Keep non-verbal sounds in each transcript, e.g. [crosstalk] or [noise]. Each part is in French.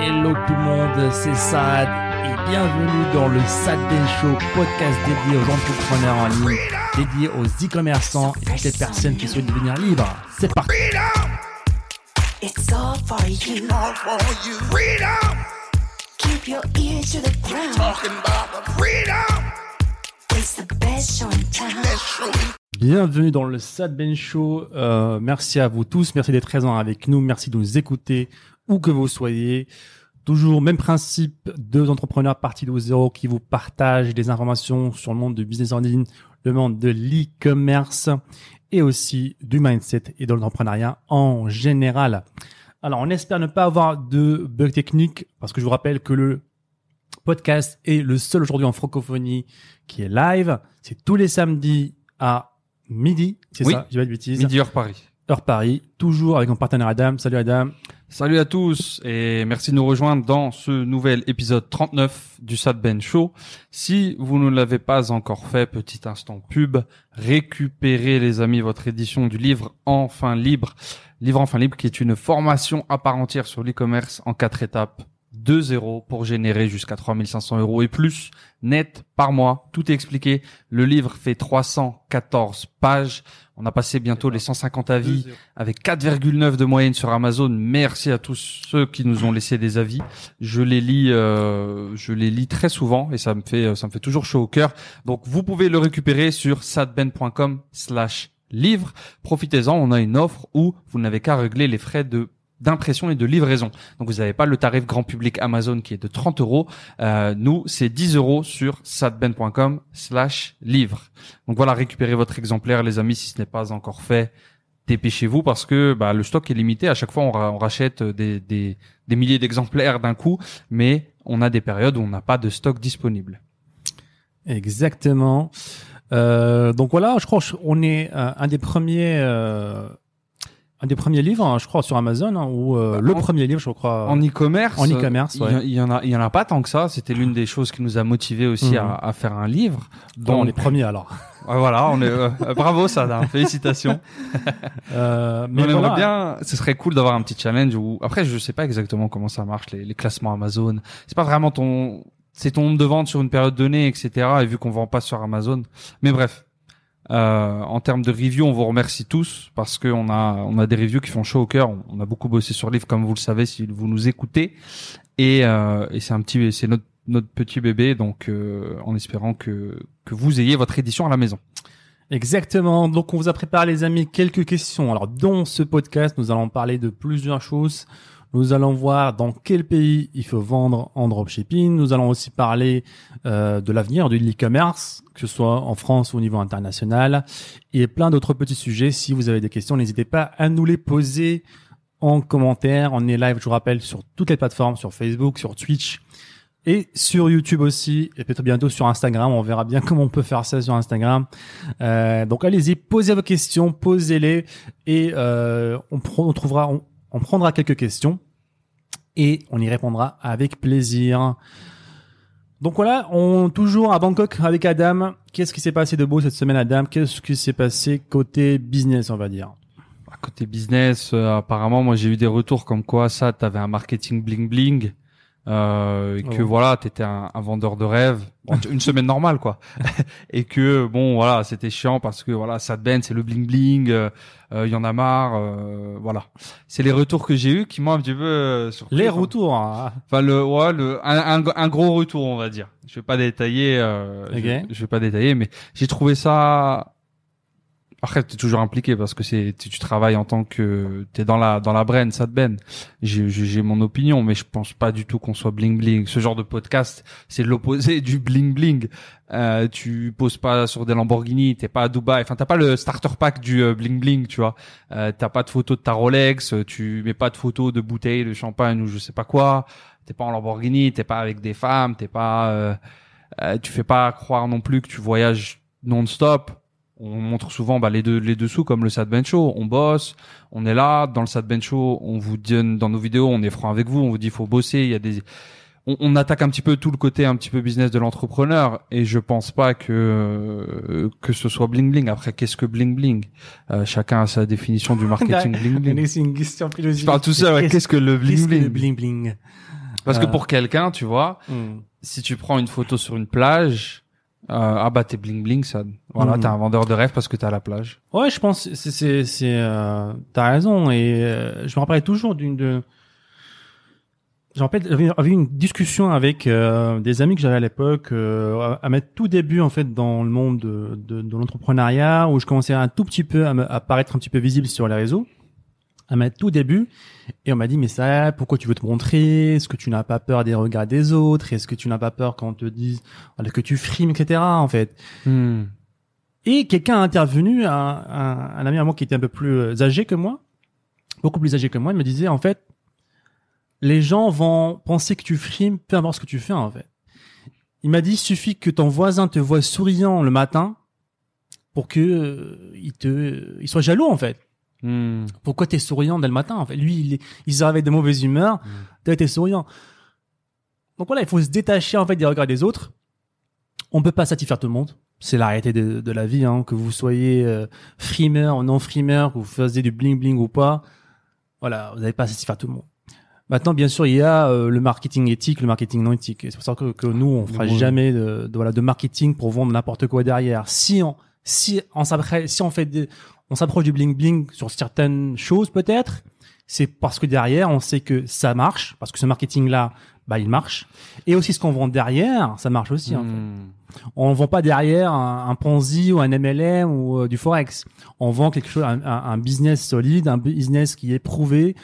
Hello tout le monde, c'est Sad et bienvenue dans le Sad Ben Show, podcast dédié aux entrepreneurs en ligne, dédié aux e-commerçants et toutes les personnes qui souhaitent devenir libres. C'est parti. It's all for you. all for you. Freedom, Keep your ears to the ground. talking about the freedom. It's the best show in town. Show. Bienvenue dans le Sad Ben Show. Euh, merci à vous tous, merci d'être présents avec nous, merci de nous écouter où que vous soyez. Toujours même principe, deux entrepreneurs partis de zéro qui vous partagent des informations sur le monde du business en ligne, le monde de l'e-commerce et aussi du mindset et de l'entrepreneuriat en général. Alors, on espère ne pas avoir de bugs techniques parce que je vous rappelle que le podcast est le seul aujourd'hui en francophonie qui est live. C'est tous les samedis à midi, c'est Oui. ça, j'ai pas de bêtises. Midi heure Paris. Heure Paris, toujours avec mon partenaire Adam. Salut Adam. Salut à tous et merci de nous rejoindre dans ce nouvel épisode 39 du Sad Ben Show. Si vous ne l'avez pas encore fait, petit instant pub, récupérez les amis votre édition du livre Enfin Libre. Livre Enfin Libre qui est une formation à part entière sur l'e-commerce en quatre étapes. 2 pour générer jusqu'à 3500 euros et plus net par mois. Tout est expliqué. Le livre fait 314 pages. On a passé bientôt les 150 avis avec 4,9 de moyenne sur Amazon. Merci à tous ceux qui nous ont laissé des avis. Je les lis, euh, je les lis très souvent et ça me fait, ça me fait toujours chaud au cœur. Donc vous pouvez le récupérer sur sadben.com slash livre. Profitez-en, on a une offre où vous n'avez qu'à régler les frais de d'impression et de livraison. Donc vous n'avez pas le tarif grand public Amazon qui est de 30 euros. Euh, nous, c'est 10 euros sur sadben.com slash livre. Donc voilà, récupérez votre exemplaire, les amis, si ce n'est pas encore fait. Dépêchez-vous parce que bah, le stock est limité. À chaque fois, on, on rachète des, des, des milliers d'exemplaires d'un coup, mais on a des périodes où on n'a pas de stock disponible. Exactement. Euh, donc voilà, je crois qu'on est euh, un des premiers, euh, un des premiers livres, hein, je crois, sur Amazon, hein, ou euh, Bah, le en- premier livre, je crois. En e-commerce, en e-commerce, il y ouais. il y, en a, il y en a pas tant que ça. C'était l'une des choses qui nous a motivé aussi Mhm. à, à faire un livre. Bon, on Donc, est premiers alors. ouais, [laughs] voilà, on est euh, bravo Sada, [laughs] félicitations. Euh, Mais mais on voilà. aimerait bien, ce serait cool d'avoir un petit challenge où après je sais pas exactement comment ça marche les, les classements Amazon. C'est pas vraiment ton, c'est ton nombre de ventes sur une période donnée, etc. Et vu qu'on vend pas sur Amazon, mais bref. Euh, en termes de review, on vous remercie tous parce que on a on a des reviews qui font chaud au cœur. On, on a beaucoup bossé sur le livre, comme vous le savez si vous nous écoutez. Et, euh, et c'est un petit, c'est notre notre petit bébé, donc euh, en espérant que que vous ayez votre édition à la maison. Exactement. Donc, on vous a préparé, les amis, quelques questions. Alors, dans ce podcast, nous allons parler de plusieurs choses. Nous allons voir dans quel pays il faut vendre en dropshipping. Nous allons aussi parler euh, de l'avenir de l'e-commerce, que ce soit en France ou au niveau international, et plein d'autres petits sujets. Si vous avez des questions, n'hésitez pas à nous les poser en commentaire. On est live, je vous rappelle, sur toutes les plateformes, sur Facebook, sur Twitch, et sur YouTube aussi, et peut-être bientôt sur Instagram. On verra bien [laughs] comment on peut faire ça sur Instagram. Euh, donc allez-y, posez vos questions, posez-les, et euh, on, on trouvera, on prendra quelques questions et on y répondra avec plaisir. Donc voilà, on toujours à Bangkok avec Adam. Qu'est-ce qui s'est passé de beau cette semaine, Adam? Qu'est-ce qui s'est passé côté business, on va dire? À côté business, euh, apparemment, moi j'ai eu des retours comme quoi ça, t'avais un marketing bling bling, euh, et que voilà, t'étais un, un vendeur de rêves, Bon, [laughs] une semaine normale quoi, [laughs] et que bon voilà, c'était chiant parce que voilà, ça Ben c'est le bling bling, euh, euh, il y en a marre, euh, voilà. C'est les retours que j'ai eu qui m'ont un petit peu euh, surpris. Les retours. hein. Enfin le ouais le un, un, un gros retour on va dire. Je vais pas détailler euh, je vais pas détailler mais j'ai trouvé ça après t'es toujours impliqué parce que c'est tu, tu travailles en tant que t'es dans la dans la brain ça te ben. J'ai mon opinion mais je pense pas du tout qu'on soit bling bling. Ce genre de podcast c'est l'opposé [laughs] du bling bling. Euh, tu poses pas sur des Lamborghini, t'es pas à Dubaï. Enfin t'as pas le starter pack du euh, bling bling tu vois. Euh, t'as pas de photo de ta Rolex, tu mets pas de photo de bouteilles de champagne ou je sais pas quoi. T'es pas en Lamborghini, t'es pas avec des femmes, t'es pas, euh, euh, tu fais pas croire non plus que tu voyages non-stop. On montre souvent bah, les deux les dessous comme le Sad Ben Show. On bosse, on est là dans le Sad Ben Show. On vous donne dans nos vidéos, on est franc avec vous. On vous dit faut bosser. Il y a des on, on attaque un petit peu tout le côté un petit peu business de l'entrepreneur et je pense pas que que ce soit bling bling. Après, qu'est-ce que bling bling? Euh, Chacun a sa définition du [laughs] marketing bling bling. [laughs] C'est une question philosophique. Je parle tout seul. Qu'est-ce que le bling que le bling? Bling bling? Parce que Euh. pour quelqu'un, tu vois, si tu prends une photo sur une plage, ah bah t'es bling bling, ça. Voilà, Mhm. t'es un vendeur de rêve parce que t'es à la plage. Ouais, je pense c'est c'est c'est euh, t'as raison et euh, je me rappelle toujours d'une de je me rappelle j'avais une discussion avec euh, des amis que j'avais à l'époque euh, à, à mettre tout début en fait dans le monde de de, de l'entrepreneuriat où je commençais un tout petit peu à, me, à paraître un petit peu visible sur les réseaux à mettre tout début. Et on m'a dit mais ça pourquoi tu veux te montrer? Est-ce que tu n'as pas peur des regards des autres? Est-ce que tu n'as pas peur quand on te dise que tu frimes etc en fait? Et quelqu'un a intervenu, un, un, un ami à moi qui était un peu plus euh, âgé que moi, beaucoup plus âgé que moi, il me disait en fait, les gens vont penser que tu frimes, peu importe ce que tu fais en fait. Il m'a dit, il suffit que ton voisin te voit souriant le matin pour que euh, il te, il soit jaloux en fait. Hmm. Pourquoi t'es souriant dès le matin en fait? Lui, il, il se réveille de mauvaise humeur, toi t'es souriant. Donc voilà, il faut se détacher en fait des regards des autres. On peut pas satisfaire tout le monde. C'est la réalité de, de la vie, hein, que vous soyez euh, frimeur ou non frimeur, que vous faisiez du bling bling ou pas. Voilà, vous n'allez pas satisfaire tout le monde. Maintenant, bien sûr, il y a euh, le marketing éthique, le marketing non éthique. C'est pour ça que, que nous, on fera jamais de, de, voilà, de marketing pour vendre n'importe quoi derrière. Si on, si on si on fait des, on s'approche du bling bling sur certaines choses peut-être, c'est parce que derrière, on sait que ça marche, parce que ce marketing-là, bah, il marche. Et aussi ce qu'on vend derrière, ça marche aussi. en fait. Hmm. On vend pas derrière un, un Ponzi ou un MLM ou euh, du forex. On vend quelque chose, un, business solide, un business qui est prouvé.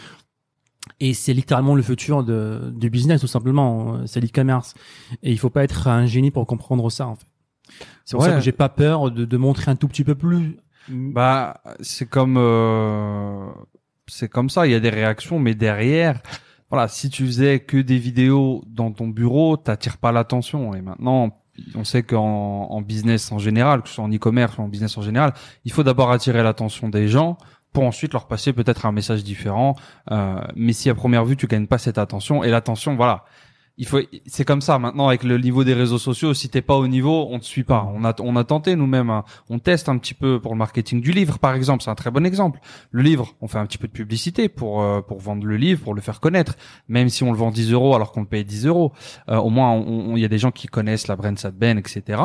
Et c'est littéralement le futur de, du business, tout simplement. C'est l'e-commerce. Et il faut pas être un génie pour comprendre ça, en fait. C'est pour ça que j'ai pas peur de, de montrer un tout petit peu plus. Bah, c'est comme, euh, c'est comme ça. Il y a des réactions, mais derrière, voilà, si tu faisais que des vidéos dans ton bureau, t'attires pas l'attention. Et maintenant, on sait qu'en en business en général, que ce soit en e-commerce ou en business en général, il faut d'abord attirer l'attention des gens pour ensuite leur passer peut-être un message différent. Euh, mais si à première vue tu gagnes pas cette attention et l'attention, voilà, il faut, c'est comme ça maintenant avec le niveau des réseaux sociaux. Si t'es pas au niveau, on te suit pas. On a, on a tenté nous-mêmes, hein. on teste un petit peu pour le marketing du livre, par exemple. C'est un très bon exemple. Le livre, on fait un petit peu de publicité pour euh, pour vendre le livre, pour le faire connaître, même si on le vend 10 euros alors qu'on le paye 10 euros. Euh, au moins, il y a des gens qui connaissent la brand Sadben, etc.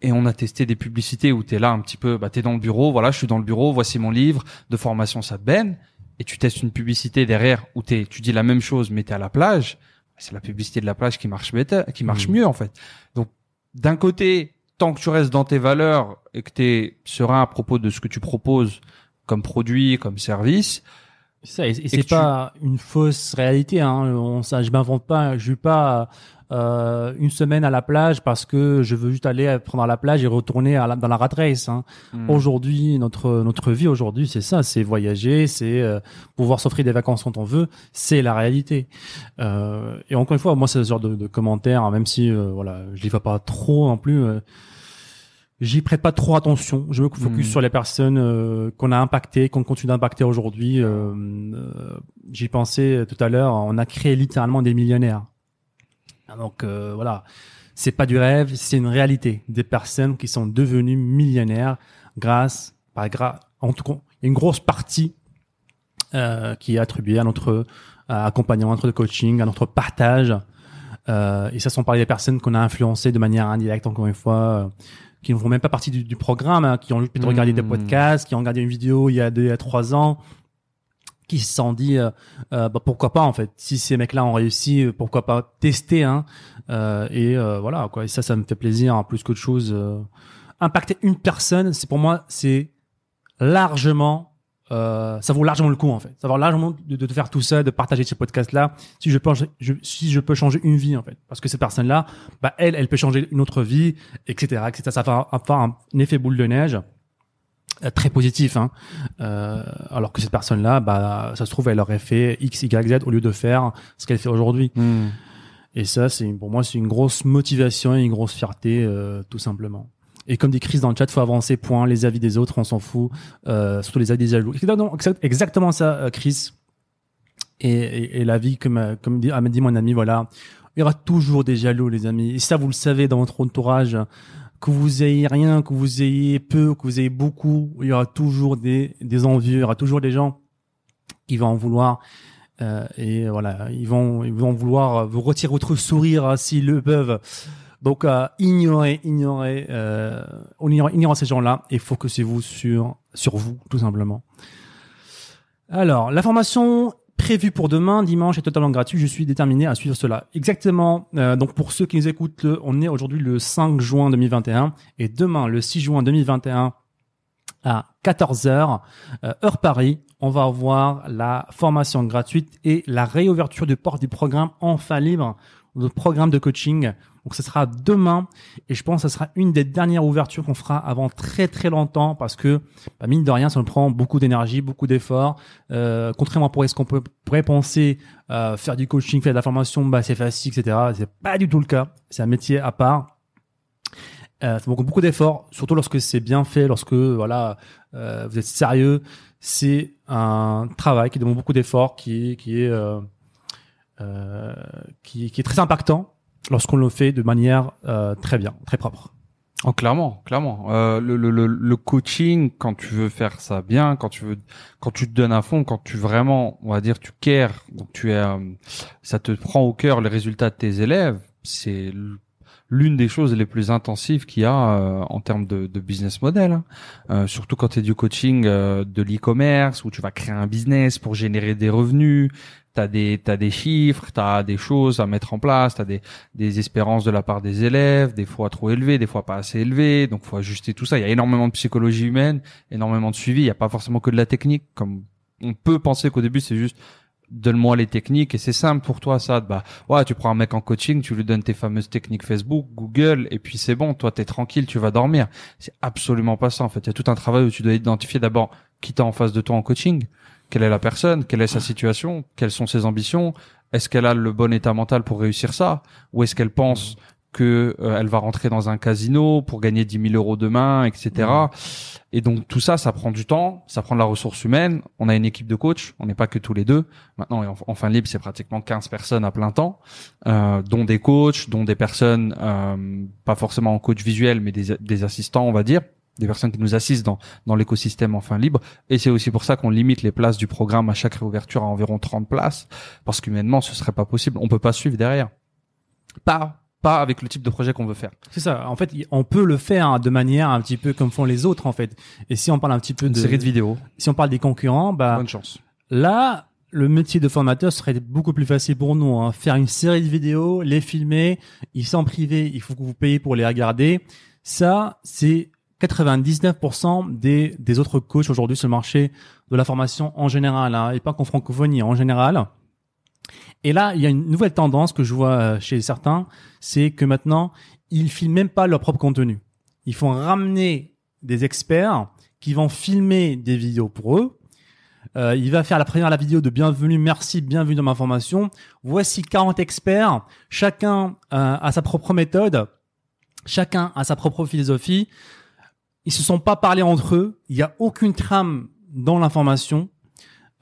Et on a testé des publicités où t'es là un petit peu, bah t'es dans le bureau, voilà, je suis dans le bureau, voici mon livre de formation Sadben, et tu testes une publicité derrière où t'es, tu dis la même chose mais t'es à la plage. C'est la publicité de la plage qui marche better- qui marche Mhm. mieux en fait. Donc d'un côté, tant que tu restes dans tes valeurs et que t'es serein à propos de ce que tu proposes comme produit, comme service, ça, et, c'est tu- pas une fausse réalité. Hein. On, ça, je m'invente pas. Je vais pas euh, une semaine à la plage parce que je veux juste aller prendre à la plage et retourner à la- dans la rat race. Hein. hmm, Aujourd'hui, notre notre vie aujourd'hui, c'est ça, c'est voyager, c'est euh, pouvoir s'offrir des vacances quand on veut, c'est la réalité. Euh, et encore une fois, moi, c'est ce genre de, de commentaires, hein, même si euh, voilà, je les vois pas trop non plus. euh, J'y prête pas trop attention. Je me focus Hmm. sur les personnes euh, qu'on a impactées, qu'on continue d'impacter aujourd'hui. Euh, euh, J'y pensais tout à l'heure. On a créé littéralement des millionnaires. Donc euh, voilà, c'est pas du rêve, c'est une réalité. Des personnes qui sont devenues millionnaires grâce, par gra en tout cas, une grosse partie euh, qui est attribuée à notre accompagnement, à notre coaching, à notre partage. Euh, et ça, sans parler des personnes qu'on a influencées de manière indirecte, encore une fois, euh, qui ne font même pas partie du, du programme, hein, qui ont juste Mhm. regardé des podcasts, qui ont regardé une vidéo il y a deux, a trois ans, qui se sont dit, euh, euh, bah, pourquoi pas en fait. Si ces mecs-là ont réussi, euh, pourquoi pas tester hein. Euh, et euh, voilà quoi. Et ça, ça me fait plaisir hein, plus qu'autre chose. impacter une personne, c'est pour moi, c'est largement ça vaut largement le coup en fait. Ça vaut largement de, de, faire tout ça, de partager ces podcasts là. Si je peux, je, si je peux changer une vie en fait, parce que cette personne là, bah elle, elle peut changer une autre vie, etc., etc. Ça va faire un, un effet boule de neige très positif. Hein. Euh, alors que cette personne là, bah ça se trouve, elle aurait fait x, y, z au lieu de faire ce qu'elle fait aujourd'hui. hmm. Et ça, c'est pour moi, c'est une grosse motivation et une grosse fierté, euh, tout simplement. Et comme dit Chris dans le chat, faut avancer, point. Les avis des autres, on s'en fout. Euh, surtout les avis des jaloux. Exactement, exactement ça, euh, Chris. Et, et, et la vie, comme, euh, comme dit, a dit mon ami, voilà. Il y aura toujours des jaloux, les amis. Et ça, vous le savez dans votre entourage. Que vous ayez rien, que vous ayez peu, que vous ayez beaucoup, il y aura toujours des, des envieux, il y aura toujours des gens qui vont en vouloir. Euh, et voilà, ils vont, ils vont vouloir vous retirer votre sourire hein, s'ils le peuvent. Donc, euh, ignorez, ignorez, euh, on ignore, ces gens-là et focusez-vous sur, sur vous, tout simplement. Alors, la formation prévue pour demain, dimanche, est totalement gratuite. Je suis déterminé à suivre cela. Exactement. euh, donc, pour ceux qui nous écoutent, on est aujourd'hui le 5 juin 2021 et demain, le 6 juin 2021, à 14h, euh, heure Paris, on va avoir la formation gratuite et la réouverture du port du programme Enfin Libre, le programme de coaching. Donc ce sera demain et je pense que ce sera une des dernières ouvertures qu'on fera avant très très longtemps parce que bah, mine de rien ça nous prend beaucoup d'énergie, beaucoup d'efforts. Euh, contrairement à ce qu'on peut- pourrait penser, euh, faire du coaching, faire de la formation, bah, c'est facile, etc. C'est pas du tout le cas. C'est un métier à part. Euh, c'est beaucoup, beaucoup d'efforts, surtout lorsque c'est bien fait, lorsque voilà, euh, vous êtes sérieux. C'est un travail qui demande beaucoup d'efforts, qui qui est euh, euh, qui, qui est très impactant lorsqu'on le fait de manière euh, très bien, très propre. Oh, clairement, clairement. Euh, le, le, le, coaching, quand tu veux faire ça bien, quand tu veux, quand tu te donnes à fond, quand tu vraiment, on va dire, tu cares, tu es, euh, ça te prend au cœur les résultats de tes élèves, c'est l'une des choses les plus intensives qu'il y a euh, en termes de, de business model. hein. Euh, surtout quand tu es du coaching euh, de l'e-commerce où tu vas créer un business pour générer des revenus. T'as des t'as des chiffres, t'as des choses à mettre en place, t'as des des espérances de la part des élèves, des fois trop élevées, des fois pas assez élevées, donc faut ajuster tout ça. Il y a énormément de psychologie humaine, énormément de suivi. Il y a pas forcément que de la technique, comme on peut penser qu'au début c'est juste donne-moi les techniques et c'est simple pour toi ça. Bah ouais, tu prends un mec en coaching, tu lui donnes tes fameuses techniques Facebook, Google et puis c'est bon. Toi t'es tranquille, tu vas dormir. C'est absolument pas ça en fait. Il y a tout un travail où tu dois identifier d'abord qui t'as en face de toi en coaching, quelle est la personne, quelle est sa situation, quelles sont ses ambitions, est-ce qu'elle a le bon état mental pour réussir ça, ou est-ce qu'elle pense que euh, elle va rentrer dans un casino pour gagner 10 000 euros demain, etc. Et donc tout ça, ça prend du temps, ça prend de la ressource humaine. On a une équipe de coachs, on n'est pas que tous les deux. Maintenant, en, en fin libre, c'est pratiquement 15 personnes à plein temps, euh, dont des coachs, dont des personnes, euh, pas forcément en coach visuel, mais des, des assistants, on va dire, des personnes qui nous assistent dans, dans l'écosystème en fin libre. Et c'est aussi pour ça qu'on limite les places du programme à chaque réouverture à environ 30 places, parce qu'humainement, ce serait pas possible. On peut pas suivre derrière. Pas pas avec le type de projet qu'on veut faire. C'est ça. En fait, on peut le faire hein, de manière un petit peu comme font les autres en fait. Et si on parle un petit peu Une de, série de vidéos. si on parle des concurrents, bah Bonne chance. Là, le métier de formateur serait beaucoup plus facile pour nous. hein. Faire une série de vidéos, les filmer, ils sont privés, il faut que vous payiez pour les regarder. Ça, c'est 99% des, des autres coachs aujourd'hui sur le marché de la formation en général, hein, et pas qu'en francophonie, en général. Et là, il y a une nouvelle tendance que je vois euh, chez certains, c'est que maintenant, ils filment même pas leur propre contenu. Ils font ramener des experts qui vont filmer des vidéos pour eux, euh, il va faire la première vidéo de bienvenue, merci, bienvenue dans ma formation. Voici 40 experts, chacun euh, a sa propre méthode, chacun a sa propre philosophie. Ils se sont pas parlé entre eux, il n'y a aucune trame dans l'information.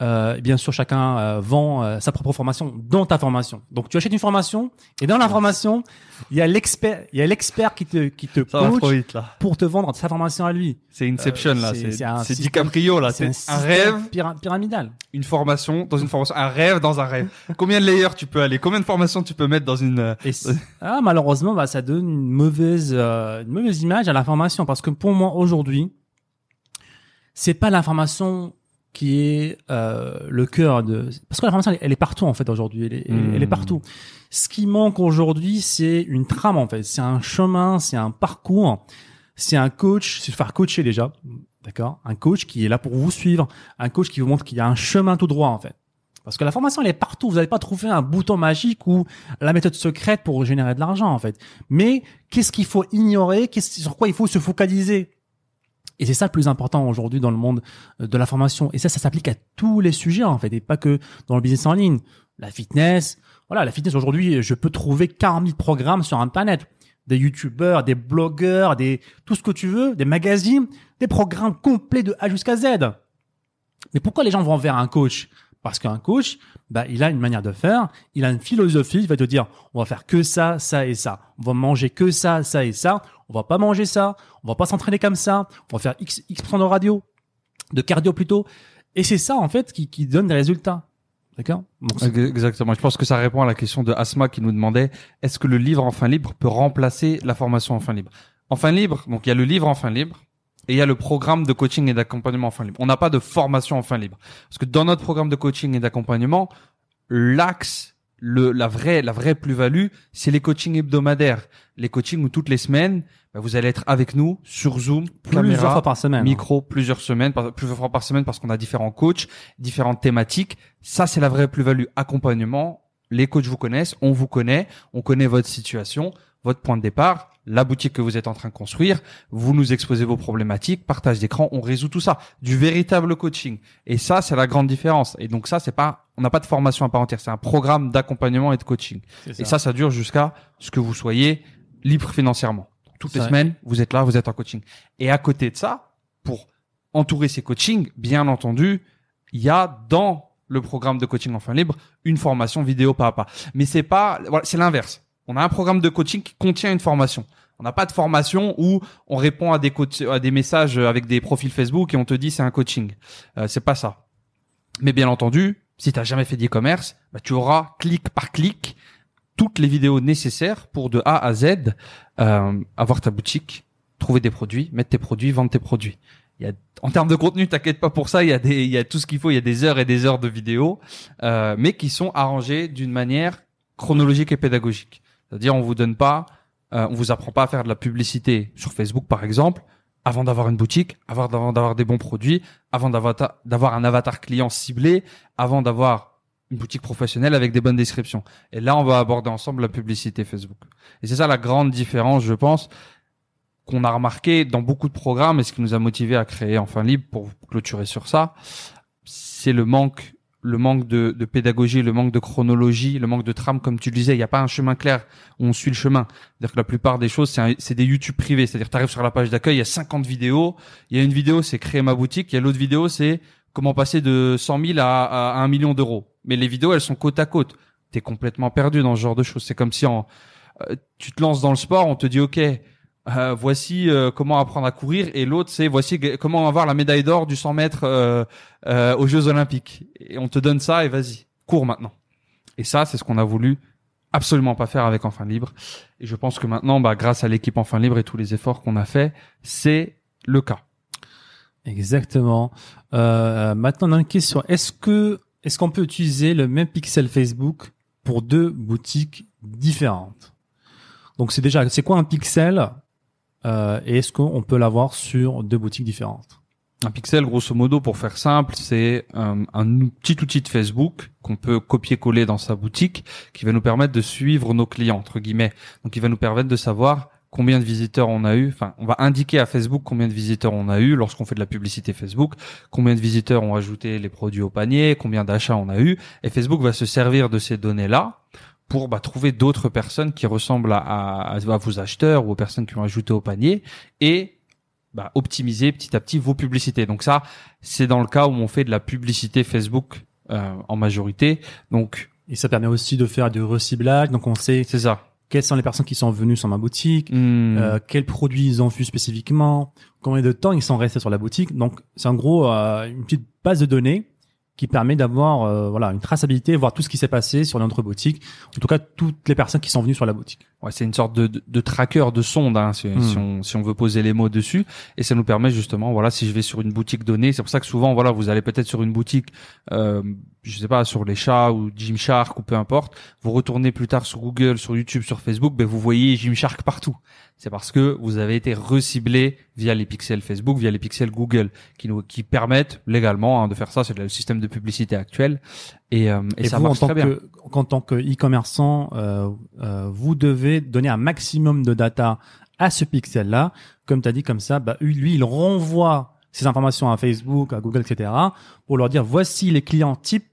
Euh, bien sûr, chacun euh, vend euh, sa propre formation dans ta formation. Donc, tu achètes une formation et dans la formation, il y a l'expert, il y a l'expert qui te qui te coach vite là. pour te vendre sa formation à lui. C'est Inception là, c'est- DiCaprio là, C'est un, rêve, pyra- pyramidal. une formation dans une formation, un rêve dans un rêve. Combien de layers tu peux aller? Combien de formations tu peux mettre dans une euh, Et ah, malheureusement, bah, ça donne une mauvaise, euh, une mauvaise image à l'information parce que pour moi aujourd'hui, c'est pas l'information qui est euh, le cœur de parce que l'information elle, elle est partout en fait aujourd'hui, elle, est- elle- Hmm. elle est partout. Ce qui manque aujourd'hui, c'est une trame en fait, c'est un chemin, c'est un parcours, c'est un coach, c'est se faire coacher déjà, d'accord? Un coach qui est là pour vous suivre, un coach qui vous montre qu'il y a un chemin tout droit en fait. Parce que la formation, elle est partout. Vous n'allez pas trouver un bouton magique ou la méthode secrète pour générer de l'argent, en fait. Mais qu'est-ce qu'il faut ignorer? Qu'est-ce sur quoi il faut se focaliser? Et c'est ça le plus important aujourd'hui dans le monde euh, de la formation. Et ça, ça s'applique à tous les sujets, en fait, et pas que dans le business en ligne. La fitness, voilà, la fitness aujourd'hui, je peux trouver 40 000 programmes sur Internet. Des youtubeurs, des blogueurs, des tout ce que tu veux, des magazines, des programmes complets de A jusqu'à Z. Mais pourquoi les gens vont vers un coach? Parce qu'un coach, bah, il a une manière de faire, il a une philosophie, il va te dire, on va faire que ça, ça et ça. On va manger que ça, ça et ça. On va pas manger ça. On va pas s'entraîner comme ça. On va faire X, X% de radio, de cardio plutôt. Et c'est ça, en fait, qui, qui donne des résultats. D'accord? Exactement. Je pense que ça répond à la question de Asma qui nous demandait est-ce que le livre en fin libre peut remplacer la formation en fin libre? En fin libre, donc il y a le livre en fin libre et il y a le programme de coaching et d'accompagnement en fin libre. On n'a pas de formation en fin libre parce que dans notre programme de coaching et d'accompagnement, l'axe le la vraie la vraie plus-value, c'est les coachings hebdomadaires, les coachings où toutes les semaines, bah, vous allez être avec nous sur Zoom, plusieurs caméra, fois par semaine. hein. micro plusieurs semaines, par- plusieurs fois par semaine parce qu'on a différents coachs, différentes thématiques. Ça, c'est la vraie plus-value. Accompagnement, les coachs vous connaissent, on vous connaît, on connaît votre situation, votre point de départ, la boutique que vous êtes en train de construire, vous nous exposez vos problématiques, partage d'écran, on résout tout ça. Du véritable coaching. Et ça, c'est la grande différence. Et donc ça, c'est pas, on n'a pas de formation à part entière, c'est un programme d'accompagnement et de coaching. Et ça, ça dure jusqu'à ce que vous soyez libre financièrement. Toutes les semaines, vous êtes là, vous êtes en coaching. Et à côté de ça, pour entourer ces coachings, bien entendu, il y a dans le programme de coaching en fin libre une formation vidéo pas à pas. Mais c'est pas, voilà, c'est l'inverse. On a un programme de coaching qui contient une formation. On n'a pas de formation où on répond à des messages avec des profils Facebook et on te dit c'est un coaching. Euh, c'est pas ça. Mais bien entendu, si tu n'as jamais fait d'e-commerce, bah, tu auras clic par clic toutes les vidéos nécessaires pour de A à Z euh, avoir ta boutique, trouver des produits, mettre tes produits, vendre tes produits. En termes de contenu, t'inquiète pas pour ça, il y a des, il y a tout ce qu'il faut, il y a des heures et des heures de vidéos, euh, mais qui sont arrangées d'une manière chronologique et pédagogique. C'est-à-dire, on vous donne pas, euh, on vous apprend pas à faire de la publicité sur Facebook, par exemple, avant d'avoir une boutique, avant d'avoir des bons produits, avant d'avoir un avatar client ciblé, avant d'avoir une boutique professionnelle avec des bonnes descriptions. Et là, on va aborder ensemble la publicité Facebook. Et c'est ça la grande différence, je pense, qu'on a remarqué dans beaucoup de programmes et ce qui nous a motivé à créer Enfin Libre pour clôturer sur ça, c'est le manque, le manque de, de pédagogie, le manque de chronologie, le manque de trame, comme tu le disais. Il n'y a pas un chemin clair on suit le chemin. C'est-à-dire que la plupart des choses, c'est des YouTube privés. C'est-à-dire, tu arrives sur la page d'accueil, il y a 50 vidéos. Il y a une vidéo, c'est créer ma boutique. Il y a l'autre vidéo, c'est comment passer de 100 000 à, à 1 million d'euros. Mais les vidéos, elles sont côte à côte. T'es complètement perdu dans ce genre de choses. C'est comme si en, euh, tu te lances dans le sport, on te dit OK, euh, voici euh, comment apprendre à courir, et l'autre c'est voici comment avoir la médaille d'or du 100 mètres euh, aux Jeux Olympiques. Et on te donne ça et vas-y, cours maintenant. Et ça, c'est ce qu'on a voulu absolument pas faire avec Enfin Libre. Et je pense que maintenant, bah, grâce à l'équipe Enfin Libre et tous les efforts qu'on a fait, c'est le cas. Exactement. Maintenant, on a une question. Est-ce que est-ce qu'on peut utiliser le même pixel Facebook pour deux boutiques différentes? Donc c'est déjà c'est quoi un pixel? Euh, et est-ce qu'on peut l'avoir sur deux boutiques différentes? Un pixel, grosso modo, pour faire simple, c'est euh, un petit outil de Facebook qu'on peut copier-coller dans sa boutique, qui va nous permettre de suivre nos clients entre guillemets. Donc, il va nous permettre de savoir combien de visiteurs on a eu. Enfin, on va indiquer à Facebook combien de visiteurs on a eu lorsqu'on fait de la publicité Facebook, combien de visiteurs ont ajouté les produits au panier, combien d'achats on a eu. Et Facebook va se servir de ces données-là pour bah, trouver d'autres personnes qui ressemblent à, à, à vos acheteurs ou aux personnes qui ont ajouté au panier et bah, optimiser petit à petit vos publicités. Donc ça, c'est dans le cas où on fait de la publicité Facebook euh, en majorité. Donc Et ça permet aussi de faire du reciblage. Donc on sait c'est ça. quelles sont les personnes qui sont venues sur ma boutique, Hmm. euh, quels produits ils ont vu spécifiquement, combien de temps ils sont restés sur la boutique. Donc c'est en gros euh, une petite base de données qui permet d'avoir euh, voilà une traçabilité, voir tout ce qui s'est passé sur notre boutique. En tout cas, toutes les personnes qui sont venues sur la boutique. Ouais, c'est une sorte de, de, de tracker, de sonde, hein, si, Hmm. si on, si on veut poser les mots dessus. Et ça nous permet justement, voilà, si je vais sur une boutique donnée, c'est pour ça que souvent, voilà, vous allez peut-être sur une boutique, euh, je sais pas, sur les chats ou Gymshark ou peu importe, vous retournez plus tard sur Google, sur YouTube, sur Facebook, ben vous voyez Gymshark partout. C'est parce que vous avez été reciblé via les pixels Facebook, via les pixels Google, qui nous qui permettent légalement hein, de faire ça. C'est le système de publicité actuel, et, euh, et, Et, ça vous, en marche tant très bien. que en tant que e-commerçant, euh, euh, vous devez donner un maximum de data à ce pixel-là. Comme tu as dit comme ça, bah, lui, il renvoie ces informations à Facebook, à Google, etc. pour leur dire voici les clients types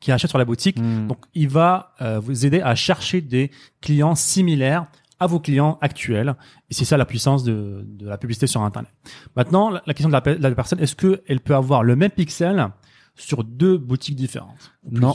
qui achètent sur la boutique. Hmm. Donc, il va euh, vous aider à chercher des clients similaires à vos clients actuels. Et c'est ça la puissance de, de la publicité sur Internet. Maintenant, la la question de la, pe- la personne, est-ce qu'elle peut avoir le même pixel sur deux boutiques différentes. ou Non.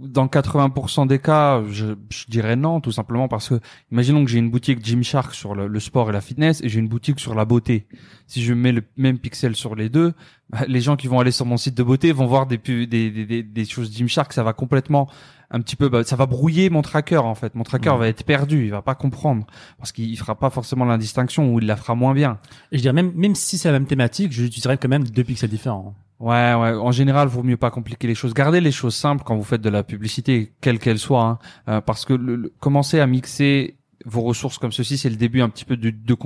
Dans 80% des cas, je, je dirais non, tout simplement parce que, imaginons que j'ai une boutique Gymshark sur le, le sport et la fitness et j'ai une boutique sur la beauté. Si je mets le même pixel sur les deux, bah, les gens qui vont aller sur mon site de beauté vont voir des, des, des, des, des choses Gymshark, ça va complètement, un petit peu, bah, ça va brouiller mon tracker en fait. Mon tracker Ouais. va être perdu, il va pas comprendre parce qu'il fera pas forcément la distinction ou il la fera moins bien. Et je dirais même, même si c'est la même thématique, j'utiliserais quand même deux pixels différents. Ouais, ouais. En général, vaut mieux pas compliquer les choses. Gardez les choses simples quand vous faites de la publicité, quelle qu'elle soit, hein. Euh, parce que le, le- commencer à mixer vos ressources comme ceci, c'est le début un petit peu de, de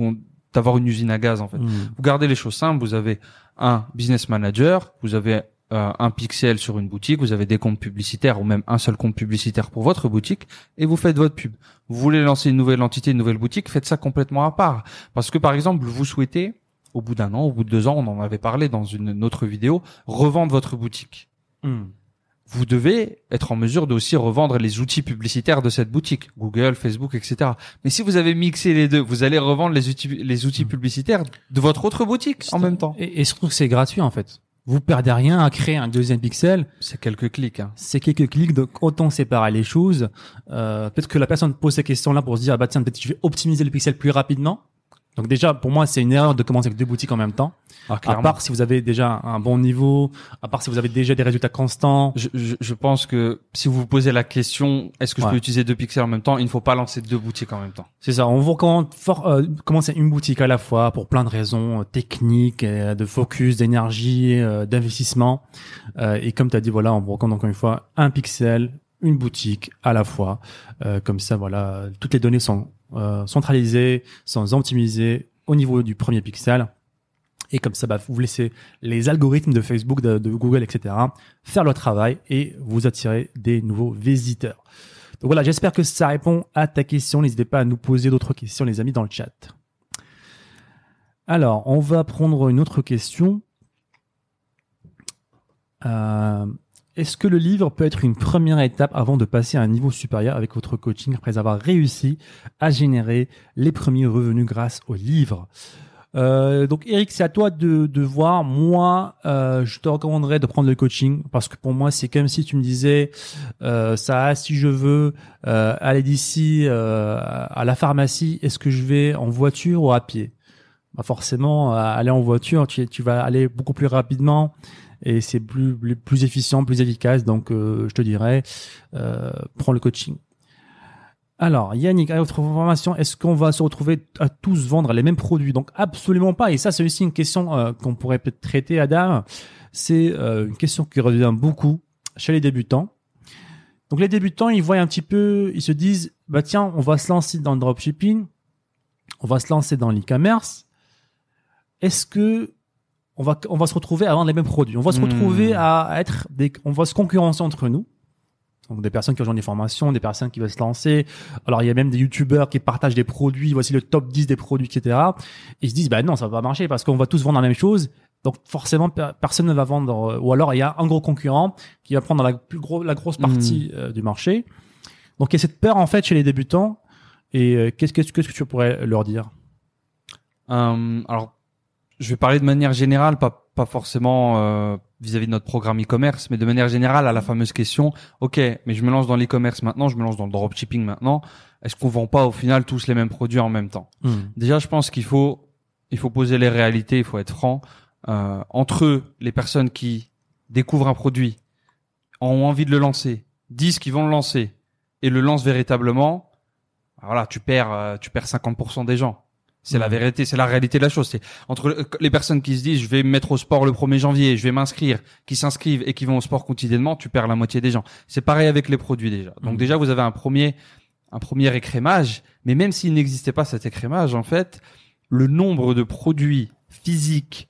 d'avoir une usine à gaz en fait. Hmm. Vous gardez les choses simples. Vous avez un business manager, vous avez euh, un pixel sur une boutique, vous avez des comptes publicitaires ou même un seul compte publicitaire pour votre boutique et vous faites votre pub. Vous voulez lancer une nouvelle entité, une nouvelle boutique, faites ça complètement à part. Parce que par exemple, vous souhaitez, au bout d'un an, au bout de deux ans, on en avait parlé dans une, autre vidéo, revendre votre boutique. Hmm. Vous devez être en mesure de aussi revendre les outils publicitaires de cette boutique, Google, Facebook, etc. Mais si vous avez mixé les deux, vous allez revendre les outils, les outils publicitaires de votre autre boutique en même temps. Et, et surtout que c'est gratuit en fait. Vous perdez rien à créer un deuxième pixel. C'est quelques clics. Hein. C'est quelques clics, donc autant séparer les choses. Euh, peut-être que la personne pose ces questions-là pour se dire, ah bah tiens, peut-être que je vais optimiser le pixel plus rapidement. Donc déjà, pour moi, c'est une erreur de commencer avec deux boutiques en même temps. Ah, À part si vous avez déjà un bon niveau, à part si vous avez déjà des résultats constants. je, je, je pense que si vous vous posez la question, est-ce que je peux utiliser deux pixels en même temps Il ne faut pas lancer deux boutiques en même temps. C'est ça. On vous recommande fort, euh, commencer une boutique à la fois pour plein de raisons euh, techniques, euh, de focus, d'énergie, euh, d'investissement. Euh, et comme tu as dit, voilà, on vous recommande encore une fois un pixel, une boutique à la fois. Euh, comme ça, voilà, toutes les données sont euh, centralisées, sont optimisées au niveau du premier pixel. Et comme ça, bah, vous laissez les algorithmes de Facebook, de, Google, etc. faire leur travail et vous attirez des nouveaux visiteurs. Donc voilà, j'espère que ça répond à ta question. N'hésitez pas à nous poser d'autres questions, les amis, dans le chat. Alors, on va prendre une autre question. Euh, Est-ce que le livre peut être une première étape avant de passer à un niveau supérieur avec votre coaching après avoir réussi à générer les premiers revenus grâce au livre? Euh, donc Eric, c'est à toi de, voir. Moi, euh, je te recommanderais de prendre le coaching parce que pour moi, c'est comme si tu me disais, euh, ça, si je veux aller d'ici à la pharmacie, est-ce que je vais en voiture ou à pied? Bah Forcément, aller en voiture, tu, tu vas aller beaucoup plus rapidement et c'est plus, plus efficient, plus efficace. Donc, euh, je te dirais, euh, prends le coaching. Alors, Yannick, à votre information, est-ce qu'on va se retrouver à tous vendre les mêmes produits? Donc, absolument pas. Et ça, c'est aussi une question euh, qu'on pourrait peut-être traiter, Adam. C'est une question qui revient beaucoup chez les débutants. Donc, les débutants, ils voient un petit peu, ils se disent, bah tiens, on va se lancer dans le dropshipping, on va se lancer dans l'e-commerce. Est-ce que on va, on va se retrouver à vendre les mêmes produits On va se Hmm. retrouver à être des, on va se concurrencer entre nous. Donc des personnes qui rejoignent des formations, des personnes qui veulent se lancer. Alors il y a même des youtubeurs qui partagent des produits, voici le top 10 des produits, etc. Ils se disent bah non ça va pas marcher parce qu'on va tous vendre la même chose. Donc forcément per- personne ne va vendre. euh, Ou alors il y a un gros concurrent qui va prendre la plus gros, la grosse partie euh, du marché. Donc il y a cette peur en fait chez les débutants. Et euh, qu'est-ce qu'est-ce que qu'est-ce que tu pourrais leur dire? Euh, alors, je vais parler de manière générale, pas pas forcément euh, vis-à-vis de notre programme e-commerce, mais de manière générale à la fameuse question. Ok, mais je me lance dans l'e-commerce maintenant, je me lance dans le dropshipping maintenant. Est-ce qu'on vend pas au final tous les mêmes produits en même temps? Déjà, je pense qu'il faut il faut poser les réalités, il faut être franc. Euh, entre eux, les personnes qui découvrent un produit, ont envie de le lancer, disent qu'ils vont le lancer et le lancent véritablement, voilà, tu perds euh, tu perds 50% des gens. C'est la vérité, c'est la réalité de la chose. C'est entre le- les personnes qui se disent je vais me mettre au sport le 1er janvier, je vais m'inscrire, qui s'inscrivent et qui vont au sport quotidiennement, tu perds la moitié des gens. C'est pareil avec les produits déjà. Donc Mhm. déjà vous avez un premier un premier écrémage, mais même s'il n'existait pas cet écrémage en fait, le nombre de produits physiques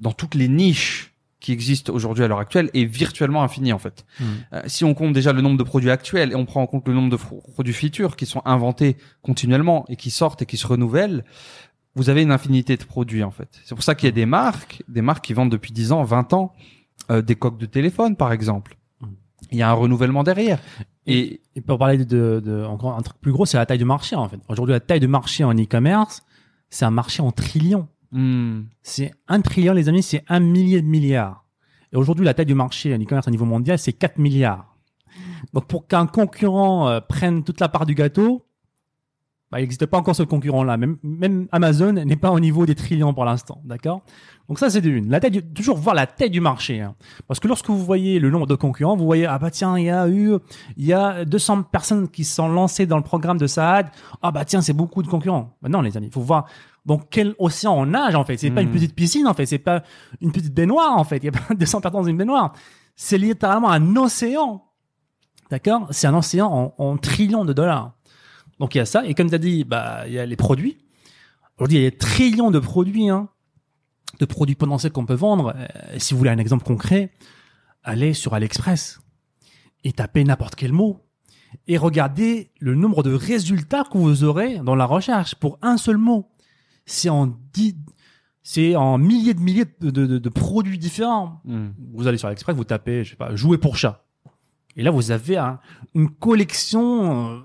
dans toutes les niches qui existent aujourd'hui à l'heure actuelle est virtuellement infini en fait. Euh, si on compte déjà le nombre de produits actuels et on prend en compte le nombre de produits futurs qui sont inventés continuellement et qui sortent et qui se renouvellent, vous avez une infinité de produits en fait. C'est pour ça qu'il y a des marques, des marques qui vendent depuis 10 ans, 20 ans, euh, des coques de téléphone par exemple. Mm. Il y a un renouvellement derrière. Et Et pour parler de, de, de- encore un truc plus gros, c'est la taille du marché en fait. Aujourd'hui, la taille de marché en e-commerce, c'est un marché en trillions. Hmm, C'est un trillion, les amis, c'est un millier de milliards. Et aujourd'hui, la taille du marché en e-commerce au niveau mondial, c'est 4 milliards. Donc pour qu'un concurrent euh, prenne toute la part du gâteau, bah, il n'existe pas encore ce concurrent-là. Même, même Amazon n'est pas au niveau des trillions pour l'instant, d'accord? Donc ça, c'est une. La taille, du- toujours voir la taille du marché, hein. parce que lorsque vous voyez le nombre de concurrents, vous voyez ah bah tiens, il y a eu, il y a 200 personnes qui sont lancées dans le programme de Saad. Ah bah tiens, c'est beaucoup de concurrents. Bah non, les amis, il faut voir dans quel océan on nage en fait? C'est pas une Mhm. petite piscine en fait, c'est pas une petite baignoire en fait. Il y a pas [laughs] 200 personnes dans une baignoire. C'est littéralement un océan. D'accord? C'est un océan en, en trillions de dollars. Donc il y a ça. Et comme tu as dit, bah, il y a les produits. Aujourd'hui, il y a des trillions de produits, hein, de produits potentiels qu'on peut vendre. Euh, si vous voulez un exemple concret, allez sur AliExpress et tapez n'importe quel mot et regardez le nombre de résultats que vous aurez dans la recherche pour un seul mot. C'est en dix, c'est en milliers de milliers de, de- de- de produits différents Hmm. vous allez sur AliExpress, vous tapez, je sais pas, jouer pour chat. Et là, vous avez un- une collection euh,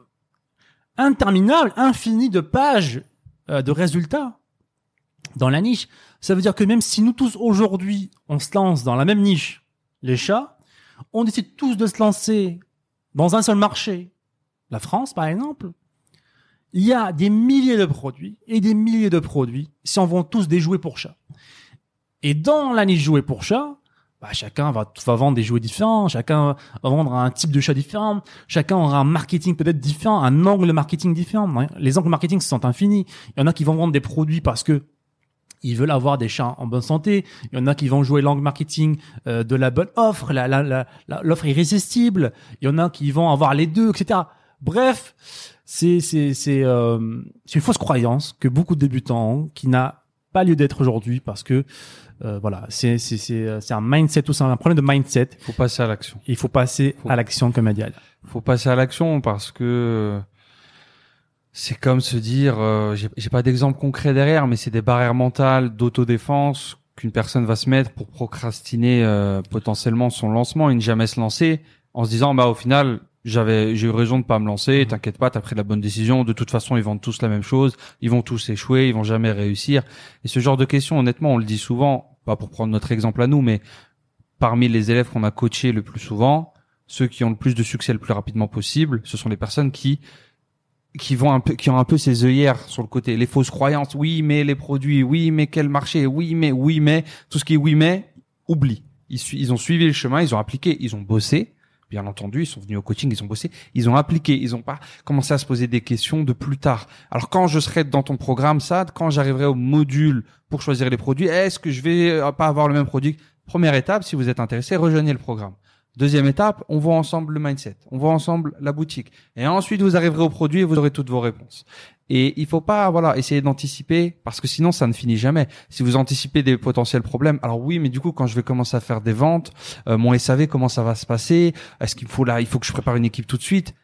interminable, infinie de pages euh, de résultats dans la niche. Ça veut dire que même si nous tous aujourd'hui, on se lance dans la même niche, les chats, on décide tous de se lancer dans un seul marché, la France par exemple, il y a des milliers de produits et des milliers de produits si on vend tous des jouets pour chats. Et dans la niche jouets pour chats, bah, chacun va, va vendre des jouets différents, chacun va vendre un type de chat différent, chacun aura un marketing peut-être différent, un angle marketing différent. Les angles marketing sont infinis. Il y en a qui vont vendre des produits parce que ils veulent avoir des chats en bonne santé. Il y en a qui vont jouer l'angle marketing euh, de la bonne offre, l'offre irrésistible. Il y en a qui vont avoir les deux, etc. Bref, c'est c'est c'est euh, une fausse croyance que beaucoup de débutants ont, qui n'a pas lieu d'être aujourd'hui parce que euh, voilà, c'est c'est c'est euh, c'est un mindset tout ça, un problème de mindset. Faut passer à l'action. Il faut passer Faut- à l'action comme a dit Al. faut passer à l'action parce que c'est comme se dire, euh, j'ai j'ai pas d'exemple concret derrière, mais c'est des barrières mentales d'autodéfense qu'une personne va se mettre pour procrastiner euh, potentiellement son lancement et ne jamais se lancer en se disant bah au final j'avais j'ai eu raison de pas me lancer, t'inquiète pas, t'as pris la bonne décision. De toute façon, ils vendent tous la même chose, ils vont tous échouer, ils vont jamais réussir. Et ce genre de questions, honnêtement, on le dit souvent, pas pour prendre notre exemple à nous, mais parmi les élèves qu'on a coachés le plus souvent, ceux qui ont le plus de succès le plus rapidement possible, ce sont les personnes qui qui vont un peu qui ont un peu ces œillères sur le côté, les fausses croyances. Oui, mais les produits, oui, mais quel marché, oui, mais oui, mais tout ce qui est oui, mais oublie. Ils, ils ont suivi le chemin, ils ont appliqué, ils ont bossé. Bien entendu, ils sont venus au coaching, ils ont bossé, ils ont appliqué, ils ont pas commencé à se poser des questions de plus tard. Alors quand je serai dans ton programme, ça, quand j'arriverai au module pour choisir les produits, est-ce que je vais euh, pas avoir le même produit? Première étape, si vous êtes intéressé, rejoignez le programme. Deuxième étape, on voit ensemble le mindset, on voit ensemble la boutique, et ensuite vous arriverez au produit et vous aurez toutes vos réponses. Et il faut pas, voilà, essayer d'anticiper parce que sinon ça ne finit jamais. Si vous anticipez des potentiels problèmes, alors oui, mais du coup quand je vais commencer à faire des ventes, euh, mon SAV comment ça va se passer? Est-ce qu'il faut là, il faut que je prépare une équipe tout de suite?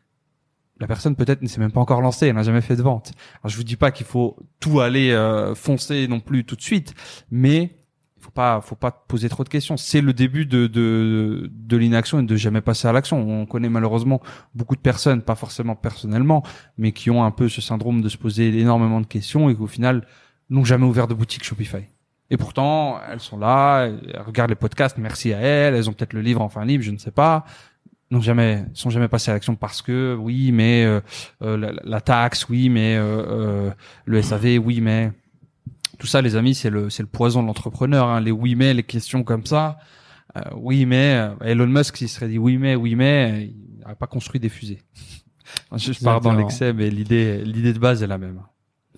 La personne peut-être ne s'est même pas encore lancée, elle n'a jamais fait de vente. Alors je vous dis pas qu'il faut tout aller euh, foncer non plus tout de suite, mais pas faut pas poser trop de questions. C'est le début de de, de l'inaction et de jamais passer à l'action. On connaît malheureusement beaucoup de personnes, pas forcément personnellement, mais qui ont un peu ce syndrome de se poser énormément de questions et qu'au final n'ont jamais ouvert de boutique Shopify. Et pourtant, elles sont là, elles regardent les podcasts, merci à elles, elles ont peut-être le livre en fin libre, je ne sais pas. N'ont jamais, sont jamais passées à l'action parce que oui, mais euh, euh, la, la taxe, oui, mais euh, euh, le SAV, oui, mais tout ça, les amis, c'est le c'est le poison de l'entrepreneur. Hein. Les oui mais, les questions comme ça. Euh, oui mais, euh, Elon Musk, s'il serait dit oui mais, oui mais, il n'aurait pas construit des fusées. [laughs] Je pars dans l'excès, mais l'idée l'idée de base est la même.